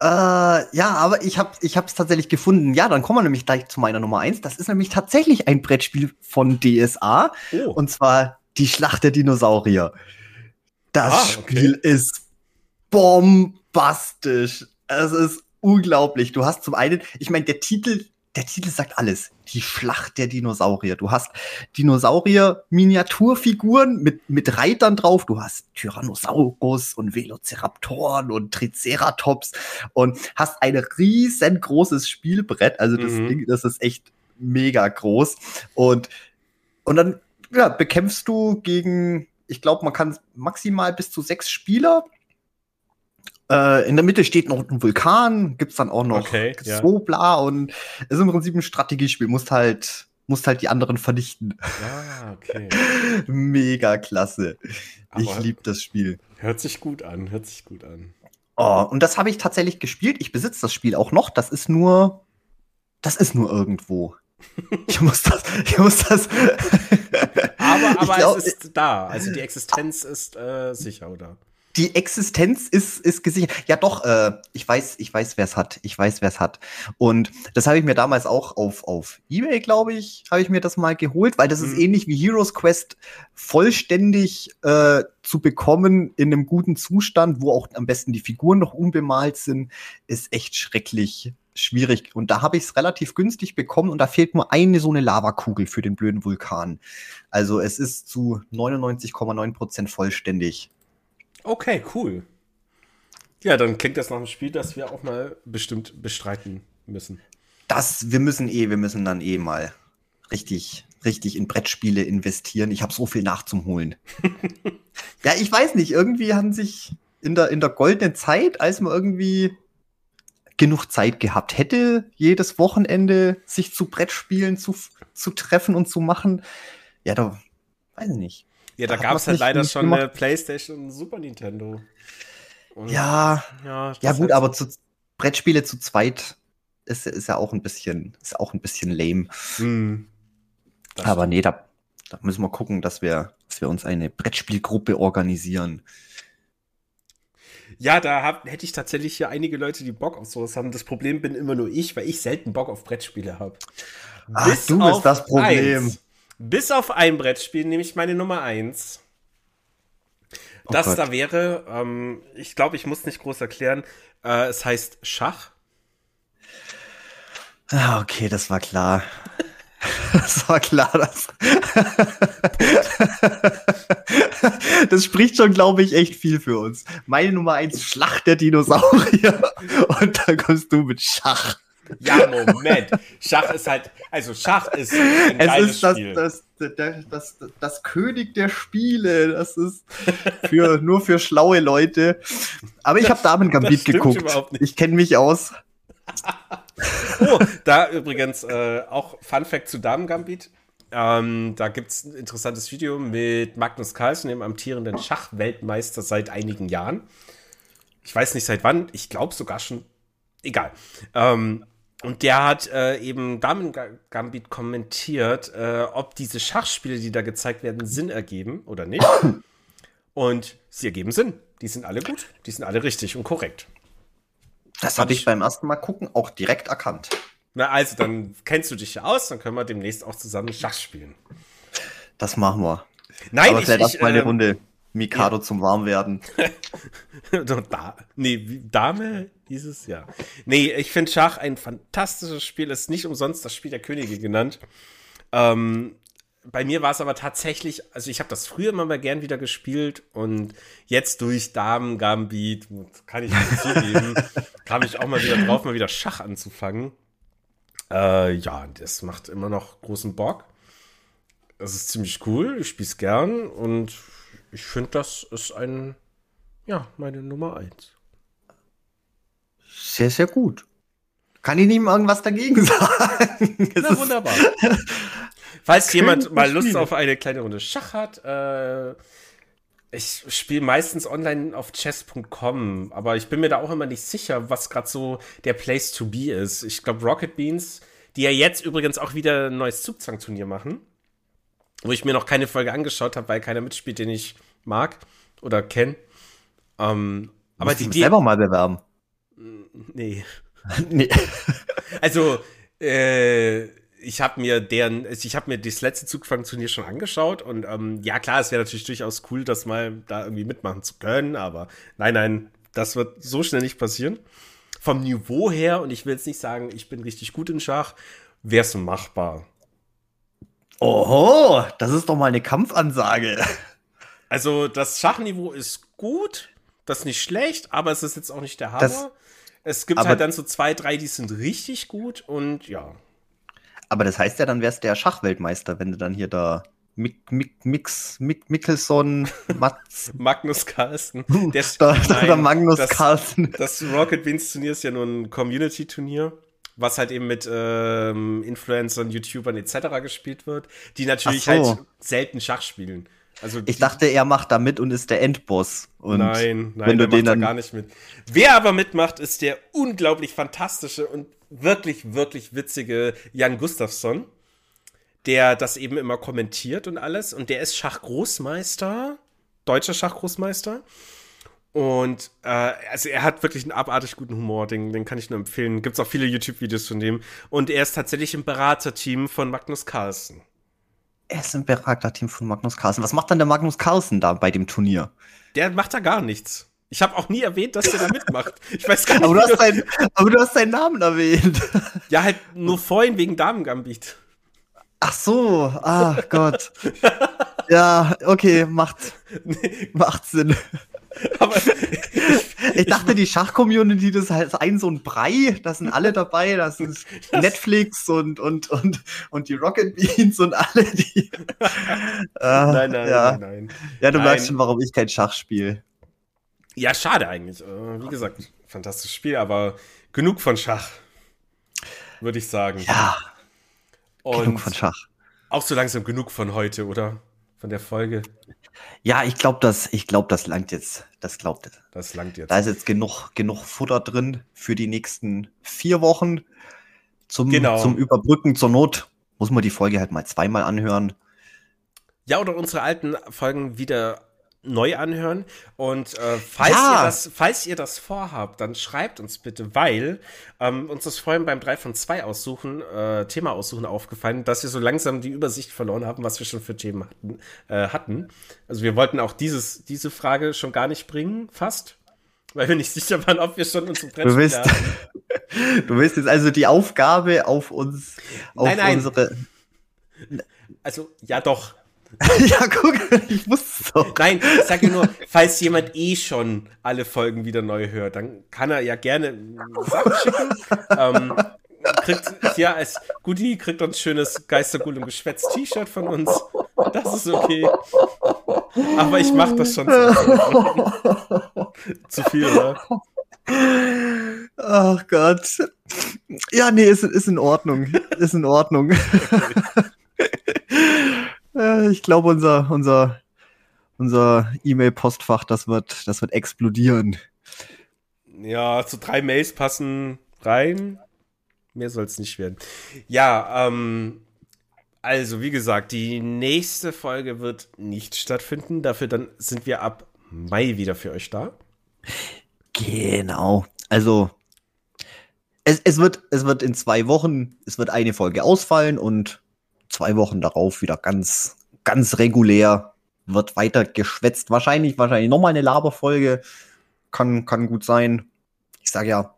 Äh, ja, aber ich habe ich es tatsächlich gefunden. Ja, dann kommen wir nämlich gleich zu meiner Nummer eins. Das ist nämlich tatsächlich ein Brettspiel von DSA. Oh. Und zwar die Schlacht der Dinosaurier. Das ah, okay. Spiel ist bombastisch. Es ist unglaublich. Du hast zum einen, ich meine, der Titel, der Titel sagt alles. Die Schlacht der Dinosaurier. Du hast Dinosaurier-Miniaturfiguren mit, mit Reitern drauf. Du hast Tyrannosaurus und Velociraptoren und Triceratops und hast ein riesengroßes Spielbrett. Also das mhm. Ding, das ist echt mega groß. Und, und dann ja, bekämpfst du gegen, ich glaube, man kann maximal bis zu sechs Spieler. Äh, in der Mitte steht noch ein Vulkan, gibt's dann auch noch okay, so bla und es ist im Prinzip ein Strategiespiel, musst halt musst halt die anderen vernichten. Ah, okay. [laughs] Mega klasse. Aber ich liebe das Spiel. Hört sich gut an, hört sich gut an. Oh, und das habe ich tatsächlich gespielt. Ich besitze das Spiel auch noch. Das ist nur, das ist nur irgendwo. [laughs] Ich muss das, ich muss das. Aber [laughs] aber glaub, es ist da. Also die Existenz ist äh, sicher, oder? Die Existenz ist, ist gesichert. Ja, doch, äh, ich weiß, ich weiß, wer es hat. Ich weiß, wer es hat. Und das habe ich mir damals auch auf, auf Ebay, glaube ich, habe ich mir das mal geholt, weil das mhm. ist ähnlich wie Heroes Quest vollständig äh, zu bekommen in einem guten Zustand, wo auch am besten die Figuren noch unbemalt sind, ist echt schrecklich schwierig. Und da habe ich es relativ günstig bekommen und da fehlt nur eine so eine Lavakugel für den blöden Vulkan. Also es ist zu 99,9 Prozent vollständig. Okay, cool. Ja, dann klingt das nach einem Spiel, das wir auch mal bestimmt bestreiten müssen. Das, wir müssen eh, wir müssen dann eh mal richtig, richtig in Brettspiele investieren. Ich habe so viel nachzuholen. [laughs] ja, ich weiß nicht, irgendwie haben sich in der, in der goldenen Zeit, als man irgendwie genug Zeit gehabt hätte, jedes Wochenende sich zu Brettspielen zu, zu treffen und zu machen. Ja, da weiß ich nicht. Ja, da, da gab es halt leider schon gemacht. eine Playstation und Super Nintendo. Und ja, ja, ja gut, aber zu, Brettspiele zu zweit ist, ist ja auch ein bisschen, ist auch ein bisschen lame. Mm, aber nee, da, da müssen wir gucken, dass wir, dass wir uns eine Brettspielgruppe organisieren. Ja, da hab, hätte ich tatsächlich hier einige Leute, die Bock auf sowas haben. Das Problem bin immer nur ich, weil ich selten Bock auf Brettspiele habe. Ach, du bist das Problem. Eins, bis auf ein Brettspiel, nämlich meine Nummer eins. Oh das Gott. da wäre, ähm, ich glaube, ich muss nicht groß erklären, äh, es heißt Schach. Ah, okay, das war klar. [laughs] Das war klar, dass. das spricht schon, glaube ich, echt viel für uns. Meine Nummer eins, Schlacht der Dinosaurier. Und dann kommst du mit Schach. Ja, Moment. Schach ist halt, also Schach ist ein es ist das, das, das, das, das, König der Spiele. Das ist für, nur für schlaue Leute. Aber ich habe Damen Gambit geguckt. Ich kenne mich aus. [laughs] oh, da übrigens äh, auch Fun Fact zu Damen Gambit. Ähm, da gibt es ein interessantes Video mit Magnus Carlsen, dem amtierenden Schachweltmeister seit einigen Jahren. Ich weiß nicht seit wann, ich glaube sogar schon. Egal. Ähm, und der hat äh, eben Damen Gambit kommentiert, äh, ob diese Schachspiele, die da gezeigt werden, Sinn ergeben oder nicht. [coughs] Und sie ergeben Sinn. Die sind alle gut, die sind alle richtig und korrekt. Das habe ich beim ersten Mal gucken auch direkt erkannt. Na, also, dann kennst du dich ja aus, dann können wir demnächst auch zusammen Schach spielen. Das machen wir. Nein, Aber ich, vielleicht ich, mal eine äh, Runde Mikado ja. zum Warmwerden. [laughs] da, nee, Dame hieß es, ja. Nee, ich finde Schach ein fantastisches Spiel, ist nicht umsonst das Spiel der Könige genannt. Ähm, bei mir war es aber tatsächlich, also ich habe das früher immer mal gern wieder gespielt und jetzt durch Damen Gambit, kann ich nicht zugeben, [laughs] kam ich auch mal wieder drauf, mal wieder Schach anzufangen. Äh, ja, das macht immer noch großen Bock. Es ist ziemlich cool, ich spiele es gern und ich finde, das ist ein, ja, meine Nummer eins. Sehr, sehr gut. Kann ich nicht mal irgendwas dagegen [laughs] sagen? Na, wunderbar. [laughs] Falls jemand mal Lust auf eine kleine Runde Schach hat, äh, ich spiele meistens online auf chess.com, aber ich bin mir da auch immer nicht sicher, was gerade so der Place to be ist. Ich glaube, Rocket Beans, die ja jetzt übrigens auch wieder ein neues Zugzwang-Turnier machen, wo ich mir noch keine Folge angeschaut habe, weil keiner mitspielt, den ich mag oder kenne. Ähm, aber die, die selber mal bewerben. Nee. [laughs] nee. also, äh, ich habe mir deren, ich habe mir das letzte Zugfang-Turnier schon angeschaut und ähm, ja klar, es wäre natürlich durchaus cool, das mal da irgendwie mitmachen zu können, aber nein, nein, das wird so schnell nicht passieren. Vom Niveau her, und ich will jetzt nicht sagen, ich bin richtig gut in Schach, wäre es machbar. Oho, das ist doch mal eine Kampfansage. Also das Schachniveau ist gut, das ist nicht schlecht, aber es ist jetzt auch nicht der Hammer. Das, es gibt halt dann so zwei, drei, die sind richtig gut und ja. Aber das heißt ja, dann wärst der Schachweltmeister, wenn du dann hier da Mik, Mik, Mix, Mik, Mickelson, [laughs] Mats. Magnus Carlsen. Der, da, nein, der Magnus das, Carlsen. Das Rocket Beans Turnier ist ja nur ein Community-Turnier, was halt eben mit ähm, Influencern, YouTubern etc. gespielt wird, die natürlich so. halt selten Schach spielen. Also ich dachte, er macht da mit und ist der Endboss. Und nein, nein, wenn du den dann gar nicht mit. Wer aber mitmacht, ist der unglaublich fantastische und wirklich, wirklich witzige Jan Gustafsson, der das eben immer kommentiert und alles. Und der ist Schachgroßmeister, deutscher Schachgroßmeister. Und äh, also er hat wirklich einen abartig guten Humor, den, den kann ich nur empfehlen. Gibt es auch viele YouTube-Videos von dem. Und er ist tatsächlich im Beraterteam von Magnus Carlsen. Er ist im Beraterteam von Magnus Carlsen. Was macht dann der Magnus Carlsen da bei dem Turnier? Der macht da gar nichts. Ich habe auch nie erwähnt, dass der da mitmacht. Ich weiß gar [laughs] nicht. aber, du hast dein, aber du hast seinen Namen erwähnt. Ja, halt nur vorhin wegen Damengambit. Ach so, ah Gott. ja, okay, macht, [laughs] macht Sinn. Aber [laughs] ich dachte, die Schach-Community, das ist halt ein so ein Brei, da sind alle dabei, das ist Netflix und, und, und, und die Rocket Beans und alle, die. äh, nein, nein, ja. nein, nein. Ja, du nein. merkst schon, warum ich kein Schach spiele. Ja, schade eigentlich. Äh, wie gesagt, fantastisches Spiel, aber genug von Schach, würde ich sagen. Ja. Und genug von Schach. Auch so langsam genug von heute, oder? Von der Folge. Ja, ich glaube, das, ich glaube, das langt jetzt. Das glaubt es. Das langt jetzt. Da ist jetzt genug, genug Futter drin für die nächsten vier Wochen. Zum, genau. zum Überbrücken zur Not muss man die Folge halt mal zweimal anhören. Ja, oder unsere alten Folgen wieder neu anhören. Und äh, falls, ja. ihr das, falls ihr das vorhabt, dann schreibt uns bitte, weil ähm, uns das vorhin beim 3 von 2 aussuchen, äh, Thema aussuchen aufgefallen, dass wir so langsam die Übersicht verloren haben, was wir schon für Themen hatten. Äh, hatten. Also wir wollten auch dieses, diese Frage schon gar nicht bringen, fast. Weil wir nicht [laughs] sicher waren, ob wir schon unsere Brettspiele [laughs] du willst, haben. du willst jetzt also die Aufgabe auf uns, auf nein, nein. unsere. Also, ja doch. [laughs] ja, guck, ich wusste es doch. Nein, ich sage nur, falls jemand eh schon alle Folgen wieder neu hört, dann kann er ja gerne Sachen schicken. ähm, kriegt hier als Goodie, kriegt uns ein schönes Geistergul im Geschwätz T-Shirt von uns. Das ist okay. Aber ich mach das schon zu, [laughs] zu viel, oder? Ach Gott. Ja, nee, ist, ist in Ordnung. Ist in Ordnung. [laughs] Äh, ich glaube, unser, unser, unser E-Mail-Postfach, das wird, das wird explodieren. Ja, zu drei Mails passen rein. Mehr soll es nicht werden. Ja, ähm, also wie gesagt, die nächste Folge wird nicht stattfinden. Dafür dann sind wir ab Mai wieder für euch da. Genau. Also es, es, wird, es wird in zwei Wochen, es wird eine Folge ausfallen und zwei Wochen darauf wieder ganz, ganz regulär wird weiter geschwätzt. Wahrscheinlich, wahrscheinlich nochmal eine Laberfolge. Kann, kann gut sein. Ich sage ja,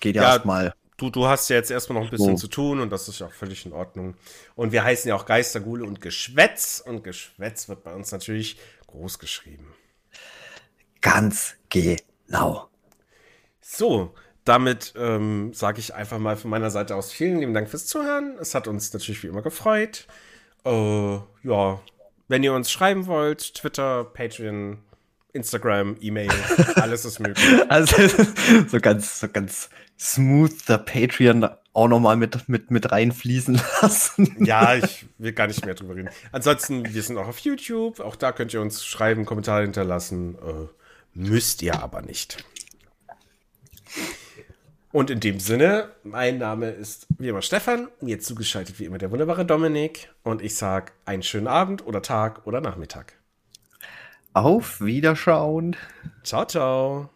geht ja, ja erstmal. Du, du hast ja jetzt erstmal noch ein bisschen so. zu tun und das ist ja auch völlig in Ordnung. Und wir heißen ja auch Geistergule und Geschwätz und Geschwätz wird bei uns natürlich groß geschrieben. Ganz genau. So, damit ähm, sage ich einfach mal von meiner Seite aus vielen lieben Dank fürs Zuhören. Es hat uns natürlich wie immer gefreut. Äh, ja, wenn ihr uns schreiben wollt, Twitter, Patreon, Instagram, E-Mail, [laughs] alles ist möglich. Also [laughs] so ganz, so ganz smooth der Patreon auch nochmal mit, mit, mit reinfließen [laughs] lassen. Ja, ich will gar nicht mehr drüber reden. Ansonsten, wir sind auch auf YouTube. Auch da könnt ihr uns schreiben, Kommentare hinterlassen. Äh, müsst ihr aber nicht. Und in dem Sinne, mein Name ist wie immer Stefan, mir zugeschaltet wie immer der wunderbare Dominik und ich sage einen schönen Abend oder Tag oder Nachmittag. Auf Wiederschauen. Ciao, ciao.